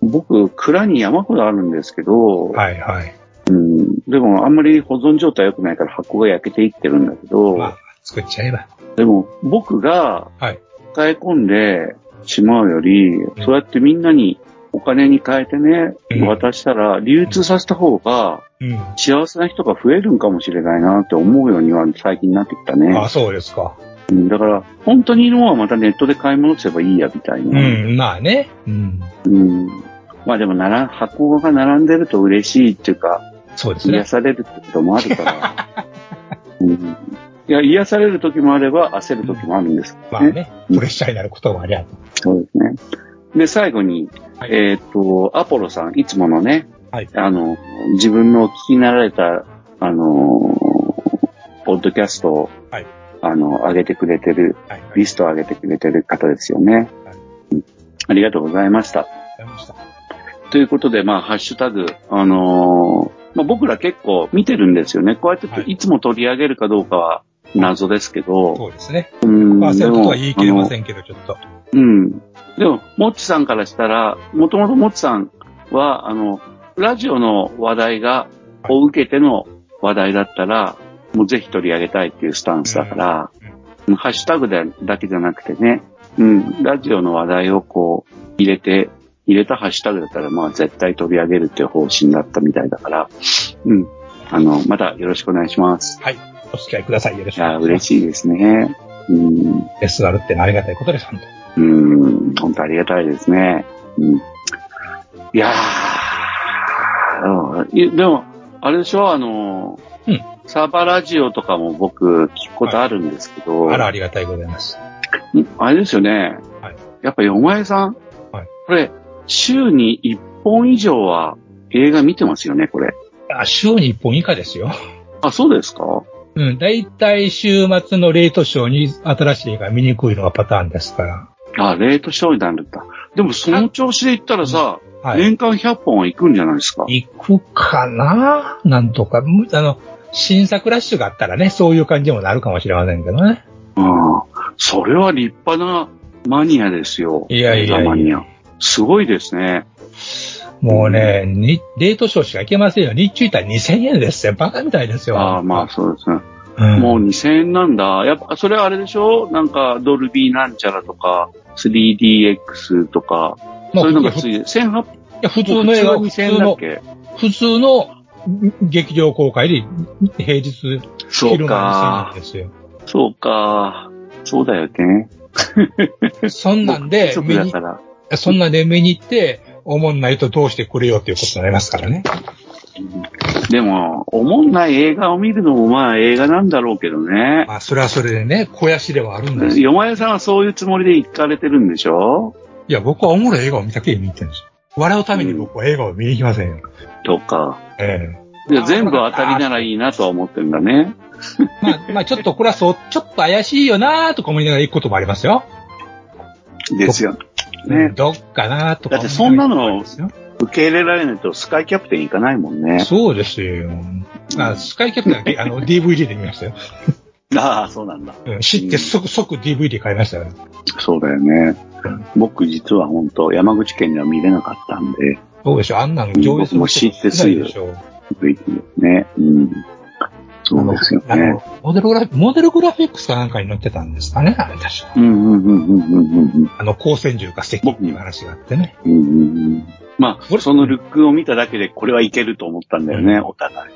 僕、蔵に山ほどあるんですけど、はいはい。うん、でもあんまり保存状態良くないから箱が焼けていってるんだけど、まあ、作っちゃえば。でも僕がはい使い込んでしまうより、そうやってみんなにお金に変えてね、うん渡したら流通させた方がうん。幸せな人が増えるんかもしれないなって思うようには最近なってきたね。ああ、そうですか。うんだから、本当にいるものはまたネットで買い物すればいいやみたいうな。ん、まあね。うん。うんまあでもなら、箱が並んでると嬉しいっていうか、そうですね癒。されるってこともあるから。うん、いや、癒される時もあれば焦る時もあるんですね。まあね、プレッシャーになることもありゃと。そうですね。で、最後に、はいえっ、と、アポロさん、いつものね、はいあの、自分のお聞きになられた、あのーポッドキャストを、はいあの、上げてくれてる、はい。はい。リストを上げてくれてる方ですよね。はいうんありがとうございました。ということで、まあ、ハッシュタグ、あのーまあ、僕ら結構見てるんですよね。こうやってはいいつも取り上げるかどうかは謎ですけど、そうですね。うんパーセントとは言い切れまん。せんけど、ちょっと。うん。でも、もっちさんからしたら、もともともっちさんは、あの、ラジオの話題が、を受けての話題だったら、もうぜひ取り上げたいっていうスタンスだから、ハッシュタグでだけじゃなくてね、うん、ラジオの話題をこう、入れて、入れたハッシュタグだったら、まあ絶対取り上げるっていう方針だったみたいだから、うん。あの、またよろしくお願いします。はい。お付き合いください。よろしくお願いします。嬉しいですね。うん。レスがあるってのはありがたいことです、本当うん、本当ありがたいですね。うん、いやー、うんいでも、あれでしょ、あの、うんサーバーラジオとかも僕聞くことあるんですけど、あら、ありがたいございます。んあれですよね、はいやっぱ、よまえさん、はいこれ、週に1本以上は映画見てますよね、これ。あ、週に1本以下ですよ。あ、そうですか？うん。だいたい週末のレートショーに新しい映画見にくいのがパターンですから。あ、レートショーになるんだ。でも、その調子で言ったらさ、はい。年間100本は行くんじゃないですか。行くかな？なんとか。むあの、新作ラッシュがあったらね、そういう感じにもなるかもしれませんけどね。うん。それは立派なマニアですよ。いやいやいやマニア。すごいですね。もうね、にレートショーしか行けませんよ。日中行ったら2000円ですよ。バカみたいですよ。ああ、まあそうですね。うん、もう2000円なんだ。やっぱ、それはあれでしょ？なんか、ドルビーなんちゃらとか、3DX とか、まあそういうのが普通ついて、1800いや普通の映画、普2000通の、け？普通の劇場公開で平日そう昼間か2000円。ですよ。そうか。そうだよね。そんなんで そう見に。そんなんで見に行って、おもんないとどうしてくれよっていうことになりますからね。でも、おもんない映画を見るのもまあ映画なんだろうけどね。まあ、それはそれでね、肥やしではあるんですよ。よまやさんはそういうつもりで行かれてるんでしょ？いや、僕はおもろい映画を見たけに見に行ってるんですよ。笑うために僕は映画を見に行きませんよ。とか。えいや全部当たりならいいなとは思ってるんだね。えまあ、まあ、ちょっとこれはそう、ちょっと怪しいよなーとか思いながら行くこともありますよ。ですよ。ね。どっかなーとかだってそんなの受け入れられないとスカイキャプテン行かないもんね。そうですよ。あスカイキャプテンはあの DVD で見ましたよ。ああ、そうなんだ。うん知って即、即 DVD 買いましたよ。そうだよね。僕実は本当山口県では見れなかったんで、そうでしょ。あんなの上映する僕も知ってすぐでしょ。ね。うん。そうですよね。あの、モデルグラフ、モデルグラフィックスかなんかに載ってたんですかね、あれ確か。うんうんうんうんうんうんあの、光線銃が素敵っていう話があってね。うんうんうん。まあ、そのルックを見ただけでこれはいけると思ったんだよね、お互い。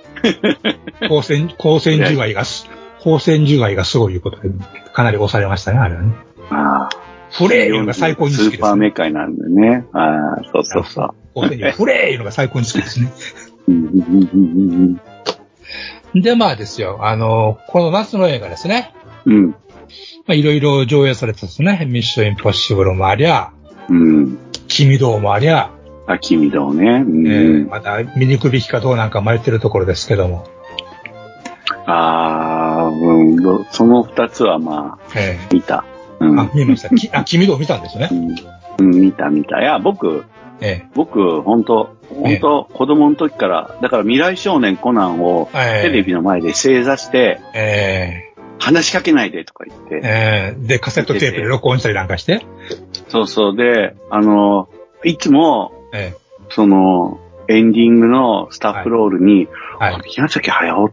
光線、光線銃愛がす、光線銃愛がすごいいうことで、かなり押されましたね、あれはね。ああ。フレーいうのが最高に好きです、スーパーメーカーなんでね。ああ、そうそうそう。光線銃、フレーいうのが最高に好きですね。うんうんうんうんうんで、まあですよ、あの、この夏の映画ですね。うん。まあ、いろいろ上映されてですね、ミッションインポッシブルもありゃ、うん。君道もありゃ、あ、君だね。うん。えーまた見に行くべきかどうなんか迷ってるところですけども。ああ、うんど。その二つはまあ、え見た。うん。ーあ、見ました。きあ、君道見たんですね。うん、見た見た。いや、僕、え僕、本当本当子供の時から、だから未来少年コナンをええ。テレビの前で正座して、ー、え。話しかけないでとか言っー、て、えー、で、カセットテープで録音したりなんかして？そうそう。で、あの、いつも、えその、エンディングのスタッフロールに、ー、はい。宮崎駿っ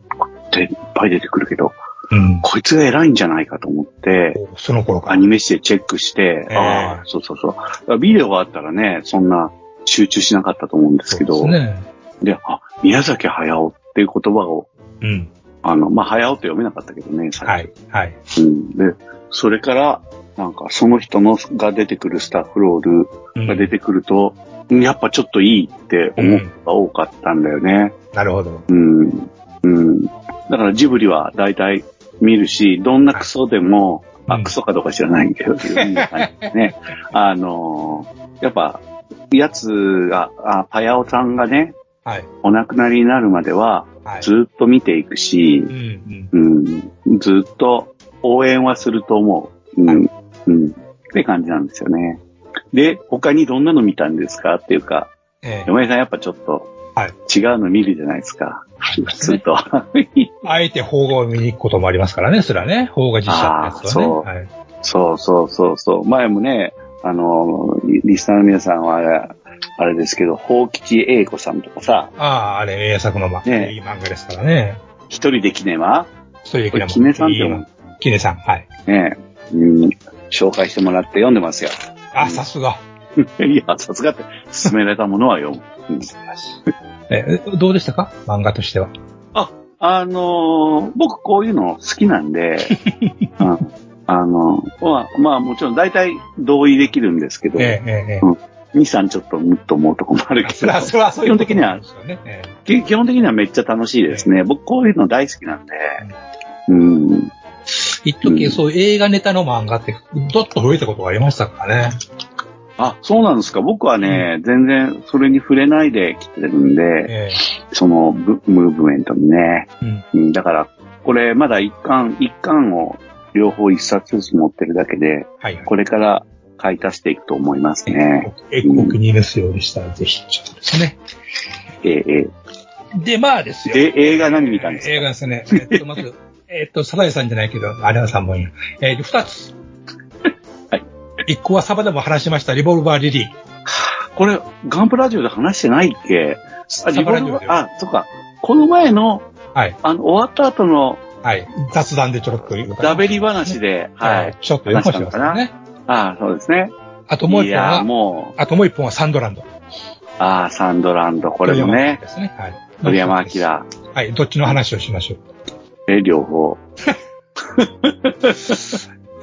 ていっぱい出てくるけど、うん。こいつが偉いんじゃないかと思って、その頃かアニメ誌でチェックして、ええああ、そうそうそう。ビデオがあったらね、そんな集中しなかったと思うんですけど、そうですね。で、あ、宮崎駿っていう言葉を、うん。あの、まあ、駿って読めなかったけどね、最初はい。はい。うん。で、それから、なんか、その人のが出てくるスタッフロールうんが出てくると、やっぱちょっといいって思うが多かったんだよね。なるほど。うん。うん。だからジブリは大体見るし、どんなクソでも、あ、うんクソかどうか知らないけど、ね。あのーやっぱ、やつが、あ、パヤオさんがね、はい。お亡くなりになるまでは、はい。ずっと見ていくしう、ん、うん。うん、ずっと応援はすると思う。うん、うん、って感じなんですよね。で、他にどんなの見たんですか？っていうか、えー、嫁さんやっぱちょっとはい。違うの見るじゃないですか。普通と。あえて邦画を見に行くこともありますからね、それはね。邦画実写ってやつはね。そうはい。そうそうそうそう。前もね、あの、リリスナーの皆さんはあれ、あれですけど、宝吉英子さんとかさ、ああ、あれ、名作の、ま、ねいい漫画ですからね。一人でキネマ？一人でこれキネさんってもキネさん、はい。ね、うん、紹介してもらって読んでますよ。あ、さすが。いや、さすがって、勧められたものは読む。うんえ、どうでしたか？漫画としては。あ、あのー僕こういうの好きなんで、うん、あの、まあ、まあもちろん大体同意できるんですけど、ええ、ええ、えうん。2、3ちょっとむっと思うとこもあるえ。けど。それは、、それはそういう基本的には基本的にはめっちゃ楽しいですね。僕こういうの大好きなんで、うん、え一時、そう映画ネタの漫画って、どっと増えたことがありましたからね。あ、そうなんですか。僕はね、全然それに触れないで来てるんで、えそのブムーブメントにね。え。うん。うん、だから、これまだ一巻、一巻を両方一冊ずつ持ってるだけで、はい、はい。これから買い足していくと思いますね。え、お気に入りですようでしたら、ぜひ、ちょっとですね。えええで、まあですよ。え映画何見たんですか？映画ですね。えっと、まず、えっと、サザエさんじゃないけど、あれは3本や。えー、二つ。はい。一個はサバでも話しました、リボルバーリリー。これ、ガンプラジオで話してないっけ？あ、サリボルバラジオでバあ、そっか。この前の、はい。あの、終わった後のはい。雑談でちょろっと言うダベリ話で、はい。ちょっとよこしますよね。あそうですね。あともう一本は、もう、あともう一本はサンドランド。ああ、サンドランド、これもね、ですね。はい。鳥山明。はい。どっちの話をしましょう。え、両方。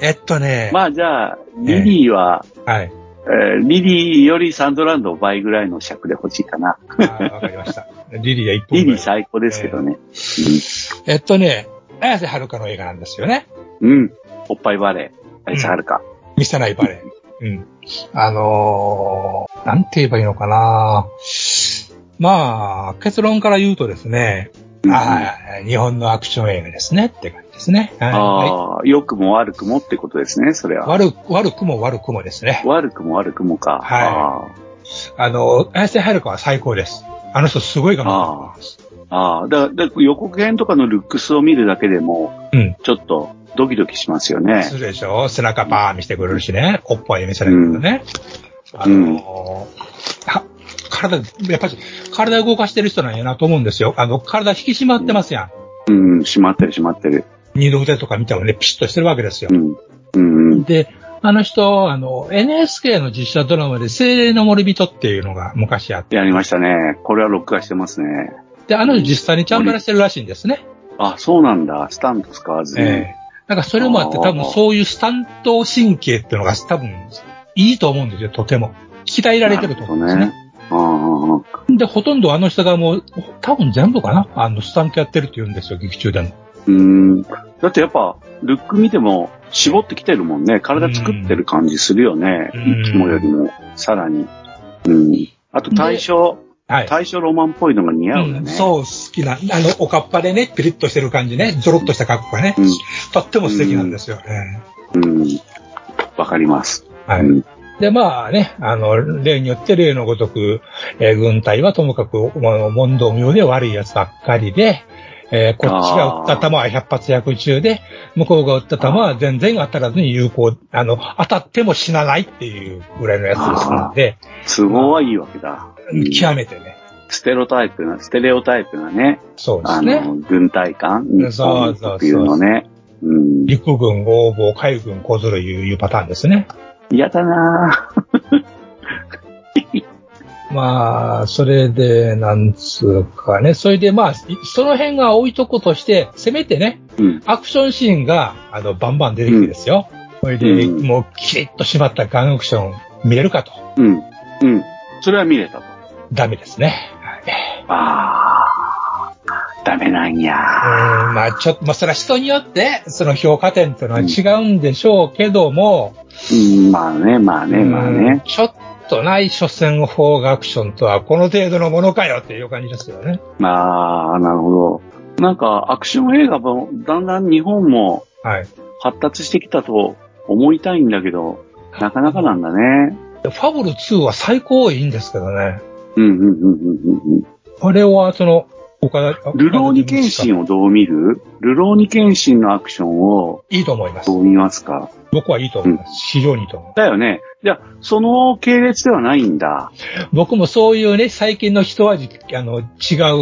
えっとね。まあじゃあ、リリーは、はい。えーリリーよりサンドランド倍ぐらいの尺で欲しいかな。わかりました。リリーは一本リリー。最高ですけどね。えっとね、綾瀬はるかの映画なんですよね。うん。うん。おっぱいバレー。あいつはるか。見せないバレー。うん。あのー、なんて言えばいいのかなまあ、結論から言うとですね、日本のアクション映画ですねって感じですね。はいああ、良くも悪くもってことですね、それは。悪く、悪くも悪くもですね。悪くも悪くもか。はあの、綾瀬はるかは最高です。あの人すごい頑張ってます。ああ。ああ、だだ予告編とかのルックスを見るだけでも、うん。ちょっとドキドキしますよね。するでしょ背中バーン見せてくれるしね。おっぱい見せないけどね。あのーは体、やっぱり体動かしてる人なんやなと思うんですよ。あの、体引き締まってますやん。うん、閉まってる閉まってる。二の腕とか見てもね、ピシッとしてるわけですよう。ん。うん。で、あの人、あの、NSK の実写ドラマで精霊の森人っていうのが昔あって、やりましたね。これは録画してますね。で、あの人実際にチャンバラしてるらしいんですね。あ、そうなんだ。スタント使わずに。ええだからそれもあって多分そういうスタント神経っていうのが多分いいと思うんですよ、とても。鍛えられてると思うんですね。あで、ほとんどあの人がもう、多分全部かな？あの、スタントやってるって言うんですよ、劇中でも。うん。だってやっぱ、ルック見ても絞ってきてるもんね。体作ってる感じするよね。うんいつもよりも、さらに。うん。あと対象、はい。対象ロマンっぽいのが似合うよね。うんそう、好きな、あの、おかっぱでね、ピリッとしてる感じね、ゾロッとした格好がね、うんとっても素敵なんですよね。うん。わかります。はい。うんで、まあね、あの、例によって例のごとく、えー軍隊はともかく、問答無用で悪い奴ばっかりで、えーこっちが撃った弾は100発薬中で、向こうが撃った弾は全然当たらずに有効、あの、当たっても死なないっていうぐらいのやつですので、都合はいいわけだ。うん極めてね、ステロタイプな、ステレオタイプなね。そうですあね。の、軍隊感日本そうそうそう特有のね。うん。陸軍、応募、海軍、小ずるいういうパターンですね。嫌だなぁ。まあ、それで、なんつうかね、それでまあ、いその辺が置いとくとして、せめてね、うん。アクションシーンが、あの、バンバン出てきてですよ。それで、うんもう、キリッと締まったガンアクション見れるかと。うん。うん。それは見れたと。ダメですね。ああ。ダメなんや。うん、まあちょっと、まあそれは人によって、その評価点というのは違うんでしょうけども、うん、まあね、まあね、まあうんね。ちょっとない所詮フォーガアクションとはこの程度のものかよっていう感じですよね。まあ、なるほど。なんか、アクション映画も、だんだん日本もはい。発達してきたと思いたいんだけど、なかなかなんだね。ファブル2は最高いいんですけどね。うん、うん、うん、うん、うん。あれは、その、岡田、ルローニケンシンをどう見る？ルローニケンシンのアクションをいいと思いますど。う見ますか？僕はいいと思います。非常にいいと思う。だよね。じゃあ、その系列ではないんだ。僕もそういうね、最近の一味、あの、違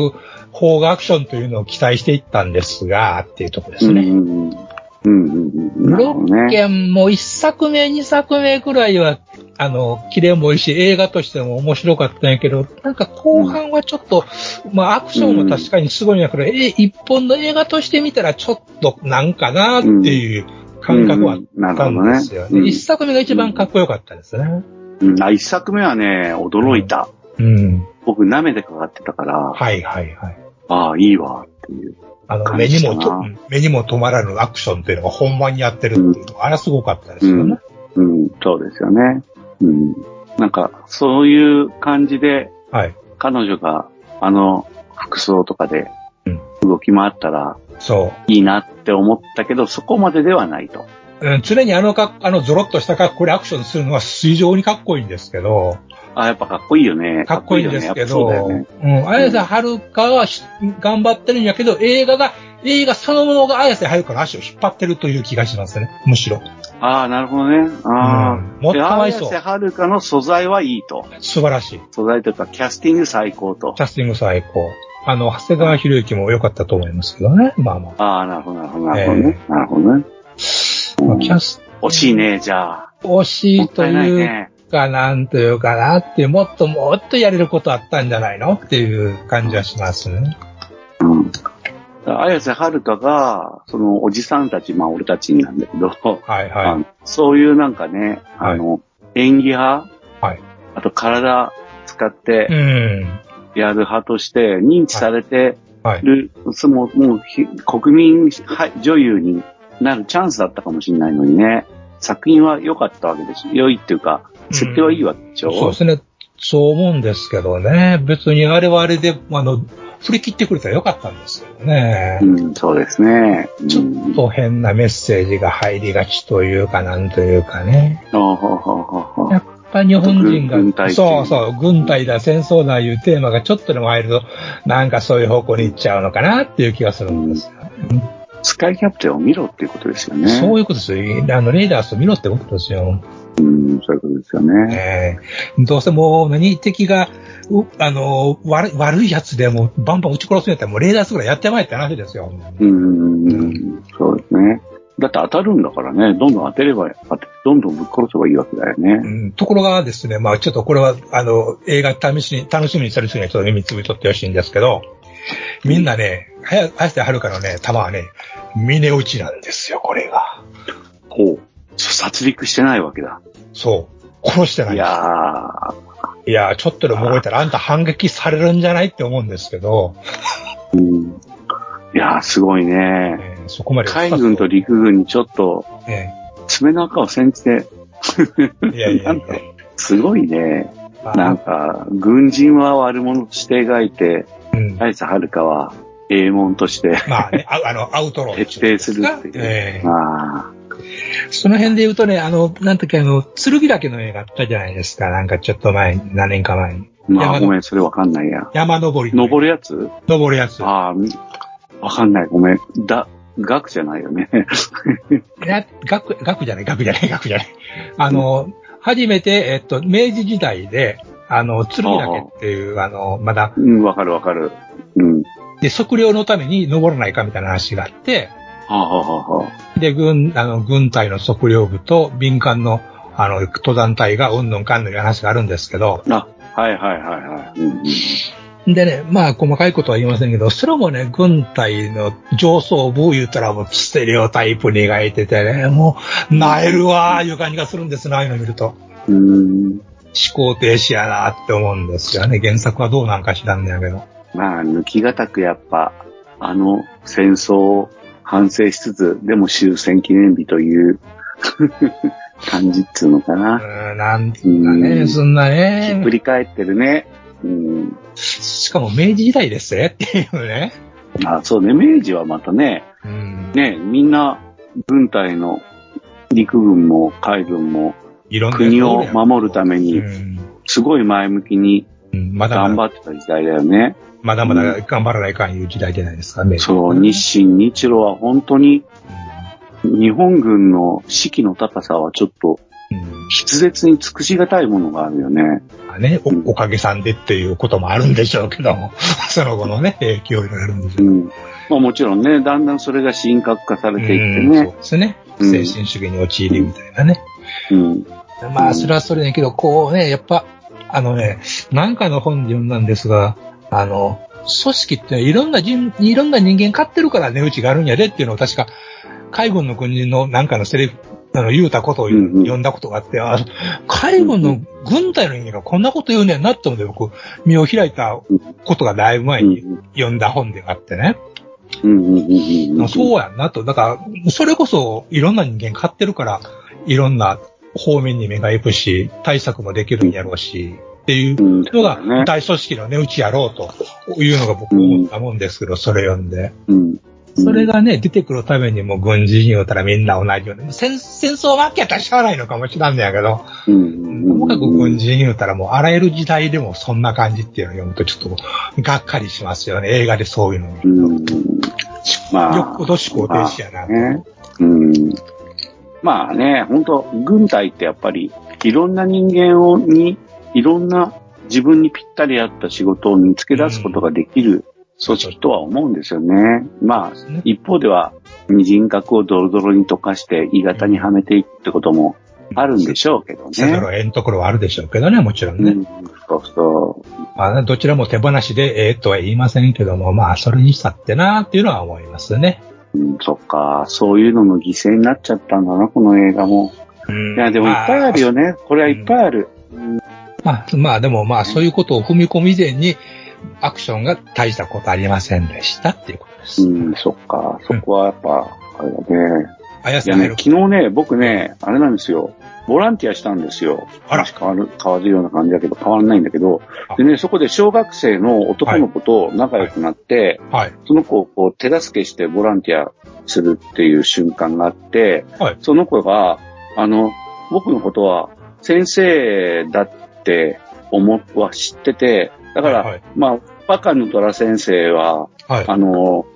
う方がアクションというのを期待していったんですが、っていうところですね。うんうんうん。うんロ。ッケンも一作目、二作目くらいは、あの、綺麗もいいし、映画としても面白かったんやけど、なんか後半はちょっと、まあアクションも確かにすごいんやけど、え、一本の映画として見たらちょっとなんかなっていう感覚はあったんですよね。うんうんね一作目が一番かっこよかったですね。うん、あ、一作目はね、驚いた。うん。僕、舐めてかかってたから、はいはいはい。ああ、いいわ、っていう。あの、感目にも目にも止まらぬアクションというのが本番にやってるっていうのが、あれはすごかったですよね。うん、そうですよね。うん。なんか、そういう感じで、はい。彼女が、あの、服装とかでうん、動き回ったら、そう。いいなって思ったけど、そこまでではないと。うん、常にあのか、あの、ゾロッとした格好でアクションするのは非常にかっこいいんですけど、あ、やっぱかっこいいよね。かっこいいんですけど、うだよね。うん、綾瀬はるかはし頑張ってるんやけど、映画が、映画そのものが綾瀬はるかの足を引っ張ってるという気がしますね。むしろ。ああ、なるほどね。ああ。うんもっといそうで綾瀬はるかの素材はいいと。素晴らしい。素材というか、キャスティング最高とキ。ャスティング最高。あの、長谷川博之も良かったと思いますけどね。まあまあ。ああ、なるほど、なるほど、なるほどね。なるほどね。まあキャス、惜しいね、じゃあ。惜しいといないいうね。か、なんというかなってもっともっとやれることあったんじゃないのっていう感じはしますね。うん。綾瀬はるかが、そのおじさんたち、まあ俺たちなんだけど、はいあはのそういうなんかね、あの、演技派はいあと体使っい。うてん。やる派として認知されてはい。る、そのもうひ国民はい女優になるチャンスだったかもしれないのにね、作品は良かったわけです。良いっていうか、設定はいいわけでしょ、そうですね。そう思うんですけどね。別にあれはあれで、あの、振り切ってくれたらよかったんですけどね。うん、そうですね。ちょっと変なメッセージが入りがちというか、なんというかね。やっぱ日本人が、そうそう、軍隊だ、戦争だいうテーマがちょっとでも入ると、なんかそういう方向に行っちゃうのかなっていう気がするんですよ。スカイキャプテンを見ろっていうことですよね。そういうことですよ。あの、レーダースを見ろってことですよ。うん、そういうことですよね。えーどうせもう何敵が、うあの悪い、悪いやつでもバンバン撃ち殺すんやったらもうレーダースぐらいやってまいって話ですよ。うんうんうん、そうですね。だって当たるんだからね、どんどん当てれば、当てどんどんぶっ殺せばいいわけだよね。うん、ところがですね、まあちょっとこれは、あの、映画試しに、楽しみにされる人にはちょっと耳つぶり取ってほしいんですけど、みんなね、はや、綾瀬はるかのね、弾はね、峰打ちなんですよ、これが。こう。殺戮してないわけだ。そう。殺してないい。やー、いや、ちょっとでも動いたらあんた反撃されるんじゃないって思うんですけど、うん。いやー、すごいね。えーそこまで。海軍と陸軍にちょっとえ爪の赤を煎じて、えいやいやいやなんかすごいね。まあなんか、軍人は悪者として描いて、うん大佐遥は英門としてまあね、ああの、アウトロー徹底するっていう。ええあその辺で言うとね、あの、なんときあの、剣岳の映画あったじゃないですか。なんかちょっと前に、何年か前に。あ、まあごめん、それわかんないや。山登り。登るやつ？登るやつ。ああ、みわかんない、ごめん。だ、学じゃないよね。い や、学、学じゃない、学じゃない、学じゃない。あの、初めて、えっと、明治時代で、あの、剣岳っていう、あの、まだ、うん、わかるわかる。うん。で、測量のために登らないかみたいな話があって、はあ、はあはで、軍、あの、軍隊の測量部と民間の、あの、登山隊がうんぬんかんぬん話があるんですけど、あ、はいはいはいはい。うんうん、でね、まあ、細かいことは言いませんけど、それもね、軍隊の上層部言うたらもうステレオタイプに描いててね、もう、なえるわーいう感じがするんですね、ああいうの見ると。うーん。思考停止やなって思うんですよね。原作はどうなんか知らんねやけど。まあ、抜きがたくやっぱ、あの戦争を反省しつつ、でも終戦記念日という 感じっつうのかうな。ーん、なんつうんだね、うんそんなひっねく。り返ってるね。うん。しかも明治時代ですねっていうね。あ、そうね、明治はまたね、うん。ね、みんな軍隊の陸軍も海軍も国を守るためにう、んすごい前向きに頑張ってた時代だよね。まだまだ頑張らないかんいう時代じゃないですか、明治そう、日清日露は本当に日本軍の士気の高さはちょっとうん筆舌に尽くしがたいものがあるよね。まあねお、おかげさんでっていうこともあるんでしょうけども、その後のね、影響があるんですよ。うん。まあもちろんね、だんだんそれが神格化されていってうんそうね。ですね。うん精神主義に陥りみたいなね。うん。まあ、それはそれだけど、こうね、やっぱ、あのね、なんかの本で読んだんですが、あの、組織っていろんな人、いろんな人間飼ってるから値打ちがあるんやでっていうのを確か、海軍の国のなんかのセリフ、あの、言うたことをうんうん読んだことがあって、あ海軍の軍隊の人間がこんなこと言うねんなって思って僕、身を開いたことがだいぶ前に読んだ本であってね。そうやんなと。だから、それこそいろんな人間飼ってるから、いろんな方面に目が行くし、対策もできるんやろうし、っていううん。のがね。大組織の値打ちやろうというのが僕思ったもんですけど、それ読んで。うん。それがね、出てくるためにも軍事言うたらみんな同じように。戦戦争負けやったらしゃあないのかもしらんねやけど。ともかく軍事言うたらもうあらゆる時代でもそんな感じっていうのを読むとちょっとがっかりしますよね。映画でそういうのを見るうん。まあ。よっぽど思考停止やな。ね。うん。まあね、本当軍隊ってやっぱり、いろんな人間をに、いろんな自分にぴったり合った仕事を見つけ出すことができる組織とは思うんですよね。まあ、ね一方では、人格をドロドロに溶かして、鋳型にはめていくってこともあるんでしょうけどね。せざるを得んところはあるでしょうけどね、もちろんね。うん、そうそう。まあ、どちらも手放しでええとは言いませんけども、まあ、それにしたってなっていうのは思いますね。うん、そっか、そういうのの犠牲になっちゃったんだな、この映画も。いや、でもいっぱいあるよね。これはいっぱいある。まあ、まあ、でもまあ、そういうことを踏み込み以前に、アクションが大したことありませんでしたっていうことです。うん、そっか、そこはやっぱ、あれだね。あやさん入る昨日ね、僕ね、あれなんですよ。ボランティアしたんですよ。あら話変わる、変わるような感じだけど、変わらないんだけどあ。でね、そこで小学生の男の子と仲良くなって、はい。その子をこう手助けしてボランティアするっていう瞬間があって、はいその子が、あの、僕のことは先生だって思は知ってて、だから、はいはいまあ、バカの虎先生は、はい。あの、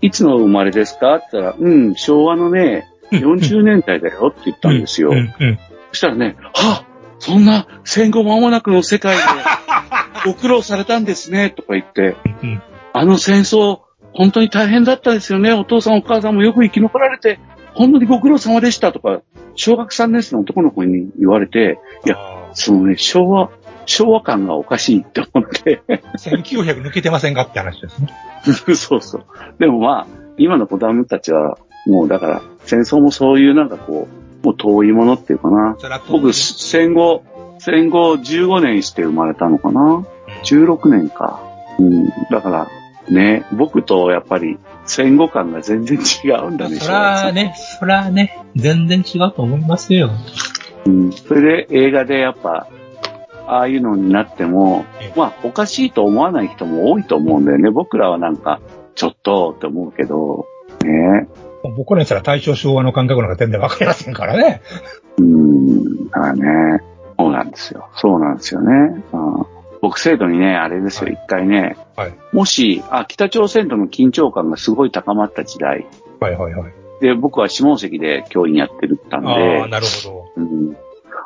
いつの生まれですかって言ったら、うん、昭和のね、40年代だよって言ったんですよ。うん、うん。そしたらね、はそんな戦後間もなくの世界で ご苦労されたんですね、とか言って、うんあの戦争、本当に大変だったですよね。お父さんお母さんもよく生き残られて、本当にご苦労様でしたとか、小学3年生の男の子に言われて、いや、あそのね、昭和、昭和感がおかしいって思って、ー1900抜けてませんかって話ですね。そうそう。でもまあ、今の子供たちは、もうだから、戦争もそういうなんかこう、もう遠いものっていうかな。僕、戦後、戦後15年して生まれたのかな ?16 年か。うん。だから、ね、僕とやっぱり戦後感が全然違うんだね、そらね、そらね、全然違うと思いますよ。うん。それで映画でやっぱ、ああいうのになってもええ、まあ、おかしいと思わない人も多いと思うんだよね。僕らはなんか、ちょっとって思うけど、ね。僕らにしたら対象昭和の感覚なんか全然わかりませんからね。うん。だからね。そうなんですよ。そうなんですよね。うん僕生徒にね、あれですよ、はい一回ね、はい。もし、あ、北朝鮮との緊張感がすごい高まった時代、はいはいはい。で、僕は下関で教員やってるったんああ、で、なるほうん、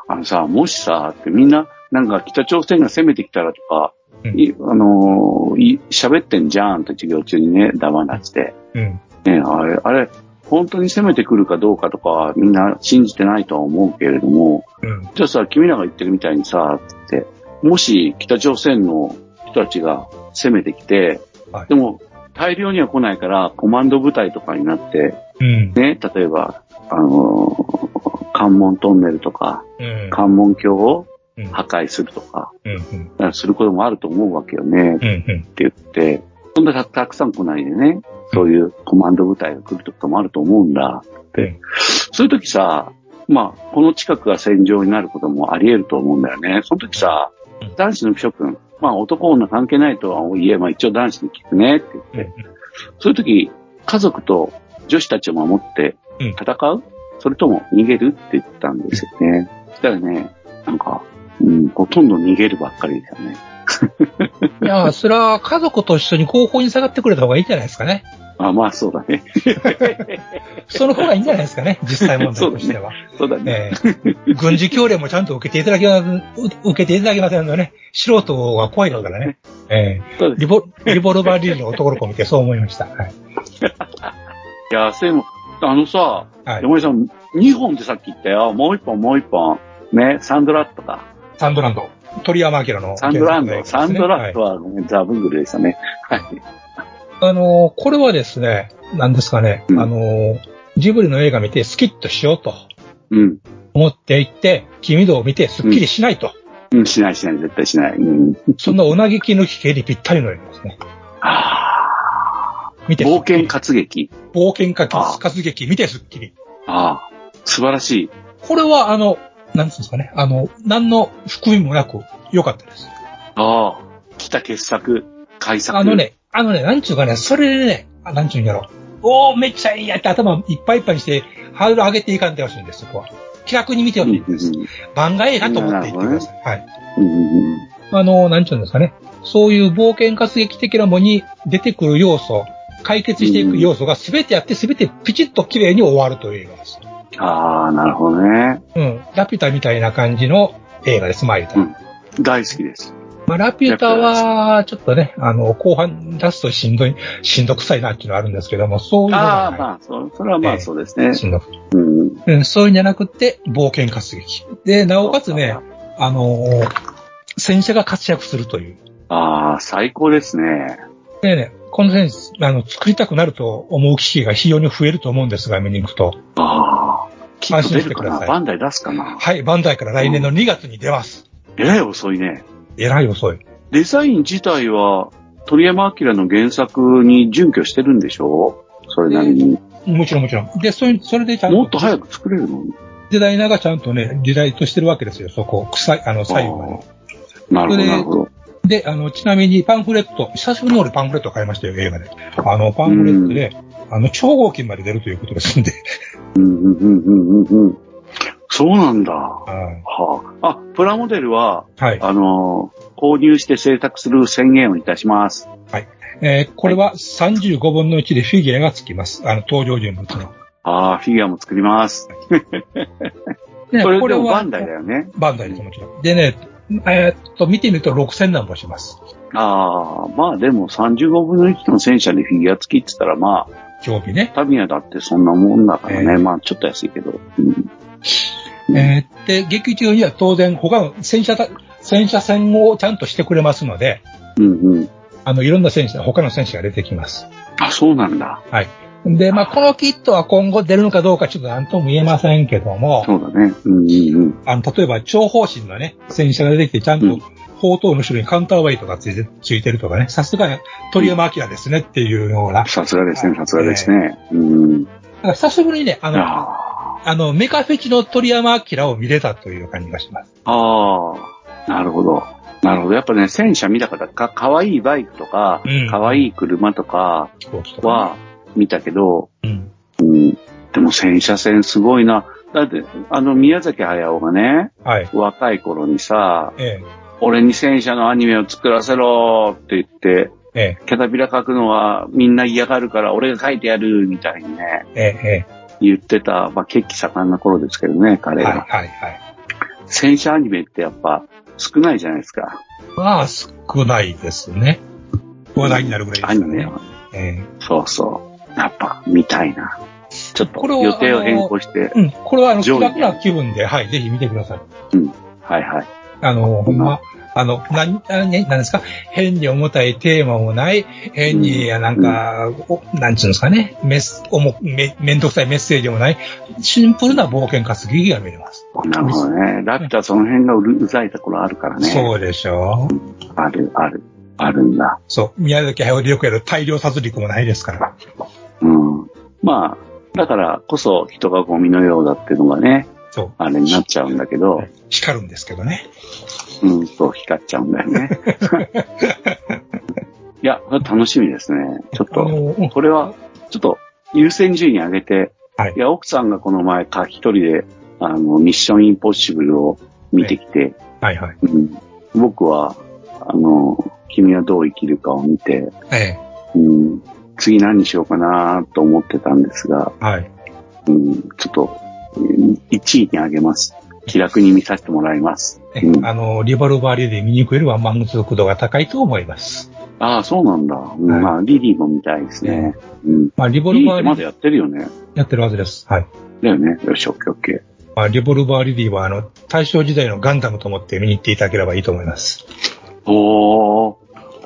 あのさ、もしさ、ってみんな、なんか北朝鮮が攻めてきたらとか、うんいあのーい喋ってんじゃんって授業中にね、黙らして。ど。うん。ね、あれ、あれ、本当に攻めてくるかどうかとかはみんな信じてないとは思うけれども、うん。じゃあさ、君らが言ってるみたいにさ、ってもし北朝鮮の人たちが攻めてきて、はいでも大量には来ないからコマンド部隊とかになって、うん。ね、例えば、あのー関門トンネルとか、うん。関門橋をうん。破壊するとか、うん。することもあると思うわけよね、って。言って、そんなたたくさん来ないでね、そういうコマンド部隊が来るとかもあると思うんだ。うんそういう時さ、まあ、この近くが戦場になることもあり得ると思うんだよね。その時さうん、男子の諸君、まあ男女関係ないとはいえ、まあ一応男子に聞くね。って言って、そういう時、家族と女子たちを守ってうん。戦う、それとも逃げる？って言ったんですよね。そしたらね、なんか、うん、ほとんど逃げるばっかりですよね。いや、それは家族と一緒に後方に下がってくれた方がいいんじゃないですかね。あまあそうだね。その方がいいんじゃないですかね、実際問題としては。そうだね。ええ軍事協力もちゃんと受けていただけ受けていただけませんのでね、素人は怖いですからね。えそうですえリボ、リボルバーリールの男の子を見てそう思いました。はい。いや、でも、あのさ、はい山井さん、2本ってさっき言ったよ。もう1本、もう1本。ね、サンドラットか。サンドランド。鳥山明の、サンドランド、サンドラットはザ・ブングルでしたね。はい。あのーこれはですね、なんですかね、うんあのージブリの映画見てスキッとしようとうん。思っていって、君度を見てスッキリしないと。うん、しないしない、絶対しない。うん。そんなおなぎきの奇形にぴったりの映画ですね。あ見てー冒険活劇。冒険活劇、見てすっきり。ああ、素晴らしい。これは、あの、なんですかね、あの、何の含みもなく良かったです。ああ、来た傑作、改作。あの。ね、あのね、なんちゅうかね、それでね、あなんちゅうんやろ。おー、めっちゃいいやって頭いっぱいいっぱいにして、ハードル上げていかんでほしいんです、そこは。気楽に見てうんほしいんです。番外映画と思っていってください。はい。あの、なんちゅうんですかね。そういう冒険活劇的なものに出てくる要素、解決していく要素が全てあって全てピチッと綺麗に終わるという映画です。ああ、なるほどね。うん。ラピュタみたいな感じの映画です、まあ言うたら。うん大好きです。まあ、ラピュタは、ちょっとね、あの、後半出すとしんどい、しんどくさいなっていうのはあるんですけども、そういうのああ、がまあ、そそれはまええあそうですね。しんどくうん。うん、そういうんじゃなくて、冒険活劇。で、なおかつね、あのー戦車が活躍するという。ああ、最高ですね。でね、この戦車、あの、作りたくなると思う機器が非常に増えると思うんですが、見に行くと。ああ。安心してくださいなバンダイ出すかなはい、バンダイから来年の2月に出ます。えらい遅いね。えらい遅い。デザイン自体は、鳥山明の原作に準拠してるんでしょ？それなりに。もちろんもちろん。で、それ、それでちゃんと。もっと早く作れるの？に。デザイナーがちゃんとね、リライトしてるわけですよ、そこ。臭い、あの、最後まで。なるほど、なるほど。で、あの、ちなみにパンフレット、久しぶりに俺パンフレット買いましたよ、映画で。あの、パンフレットで、あの、超合金まで出るということですんで。うん、うん、うん、うん、うんうん。そうなんだ。ははいあ。あ、プラモデルは、はい。あのー購入して制作する宣言をいたします。えーこれは35分の1でフィギュアがつきます。あの、登場人物の。ああ、フィギュアも作ります。でそれこれバンダイだよね。バンダイです、もちろん。でね、えーっと、見てみると6000何本します。ああ、まあでも35分の1の戦車でフィギュア付きって言ったらまあ、興味ね。タミヤだってそんなもんだからね。ええまあちょっと安いけど。うんえーで、劇中には当然他の戦車た、戦車戦をちゃんとしてくれますので、うんうん。あの、いろんな戦車、他の戦車が出てきます。あ、そうなんだ。で、まあ、このキットは今後出るのかどうかちょっと何とも言えませんけども、そうだね。うんうんうん。あの、例えば、超方針のね、戦車が出てきて、ちゃんとうん、砲塔の後ろにカウンターウェイトがついて、ついてるとかね、さすがに鳥山明ですねっていうような、さすがですね、さすがですね。うん。だから久しぶりにね、あの、ああの、メカフェチの鳥山明を見れたという感じがします。あー、なるほど。なるほど。やっぱね、戦車見たから、か、かわいいバイクとかうん、かわいい車とかは見たけど、うん。うん。でも戦車戦すごいな。だって、あの、宮崎駿がね、はい。若い頃にさ、え俺に戦車のアニメを作らせろって言って、え、ええ、キャタピラ描くのはみんな嫌がるから俺が描いてやるみたいにね、ええ、え言ってた、まあ、血気盛んな頃ですけどね、え。彼はい、が。はい、はい。戦車アニメってやっぱ少ないじゃないですか。まあ、少ないですね。話題になるぐらいですよね。アニメは。ええ。そうそう。やっぱ見たいな。ちょっと予定を変更して、うん。これは、あの、気楽な気分で、はい、ぜひ見てください。はいはい。あの、ほんま、あの、なん、あねなんですか？変に重たいテーマもない、変に、なんか、おなんちゅうんですかね、メス、おも、め、めんどくさいメッセージもない、シンプルな冒険活劇が見れます。なるほどね。ラピュタその辺がうるうざいところあるからね。そうでしょう。ある、ある、あるんだ。そう。宮崎駿でよくやる大量殺戮もないですから。うん。まあ、だからこそ人がゴミのようだっていうのがね、そう。あれになっちゃうんだけど、光るんですけどね。うん、そう光っちゃうんだよね。いや、楽しみですね。ちょっあと、これは、ちょっと優先順位上げて、はいいや、奥さんがこの前か一人で、あの、ミッションインポッシブルを見てきて、はいはい。うん、僕は、あの、君はどう生きるかを見て、えうん、次何にしようかなと思ってたんですが、え。はい。うん、ちょっと、うん1位に上げます。気楽に見させてもらいます。えうんあの、リボルバーリで見にくいよりは満足度が高いと思います。ああ、そうなんだ。うんはいまあ、リリーも見たいですね。うん。まあ、リボリルバーリーリまだやってるよね。やってるはずです。はい。だよね。よし、オッケーオッケー。まあ、リボルバーリリーは、あの、大正時代のガンダムと思って見に行っていただければいいと思います。おー、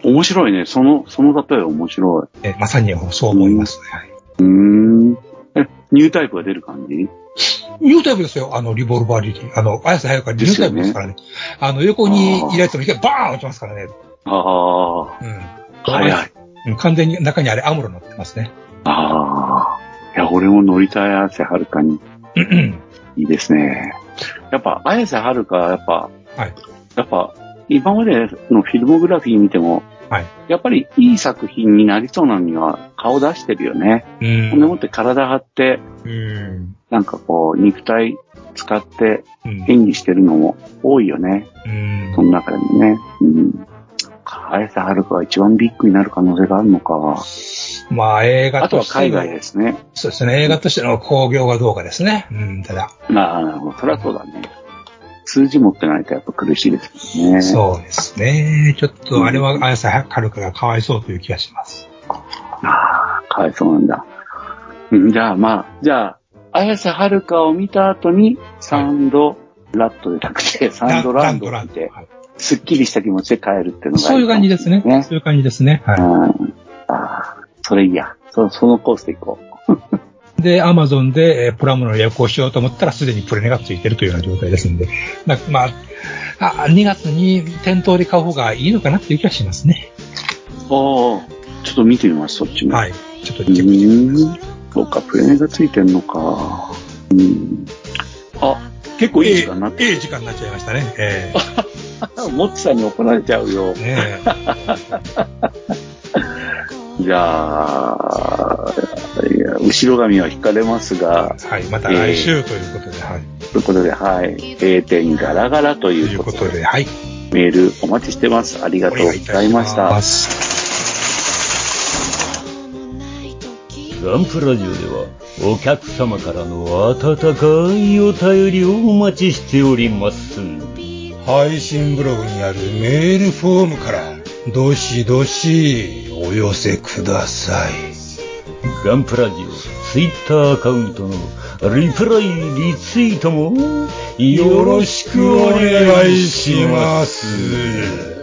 面白いね。その、その例え面白い。えまさにそう思いますね。はいうーん。え、ニュータイプが出る感じ？ニュータイプですよ、あの、リボルバーリリー。あの、綾瀬はるかニュータイプですからね。あの、横にいるやつも一回バーン落ちますからね。ああ、うん。早い。うん完全に中にあれアムロ乗ってますね。ああ。いや、俺も乗りたい綾瀬はるかに。うんうん。いいですね。やっぱ、綾瀬はるか、やっぱ、はい。やっぱ、今までのフィルモグラフィー見ても、はい。やっぱりいい作品になりそうなのには顔出してるよね。うほんでん。もって体張って、うん。なんかこう、肉体使ってうん。演技してるのも多いよね。うんその中でもね。うん。綾瀬はるかが一番ビッグになる可能性があるのか。まあ、映画あとはとしての海外ですね。そうですね。映画としての興行がどうかですね。うん、ただ。まあ、なるほど。そりゃそうだね。数字持ってないとやっぱ苦しいですよね。そうですね。ちょっと、あれは綾瀬はるかがかわいそうという気がします。ああ、かわいそうなんだ。うんじゃあまあ、じゃあ、綾瀬はるかを見た後に、サンドラットでなくて、サンドランドを見て、はいすっきりした気持ちで帰るっていうのがそういう感じですね。ねそういう感じですね。はうん。ああ、それいいや。そそのコースで行こい。で、アマゾンで、えープラモの予約をしようと思ったら、すでにプレネがついてるというような状態ですんで。まあ、まあ、あ2月に店頭で買う方がいいのかなっていう気がしますね。う。おーちょっと見てみます、そっちも。はい。ちょっとうチェックしてみます。そうか、プレネがついてんのか。うん。あ、結構いい時間になってええ時間になっちゃいましたね。え モッチさんに怒られちゃうよえ。ね じゃあ、後ろ髪は引かれますが、えはい。また来週ということで、はい。ということで、はい。閉店ガラガラとといいううこで、こととで、はい。メールお待ちしてます。ありがとうございました。ガンプラジオではお客様からの温かいお便りをお待ちしております。配信ブログにあるメールフォームから、どしどしお寄せください。ガンプラジオツイッターアカウントのリプライリツイートもよろしくお願いします。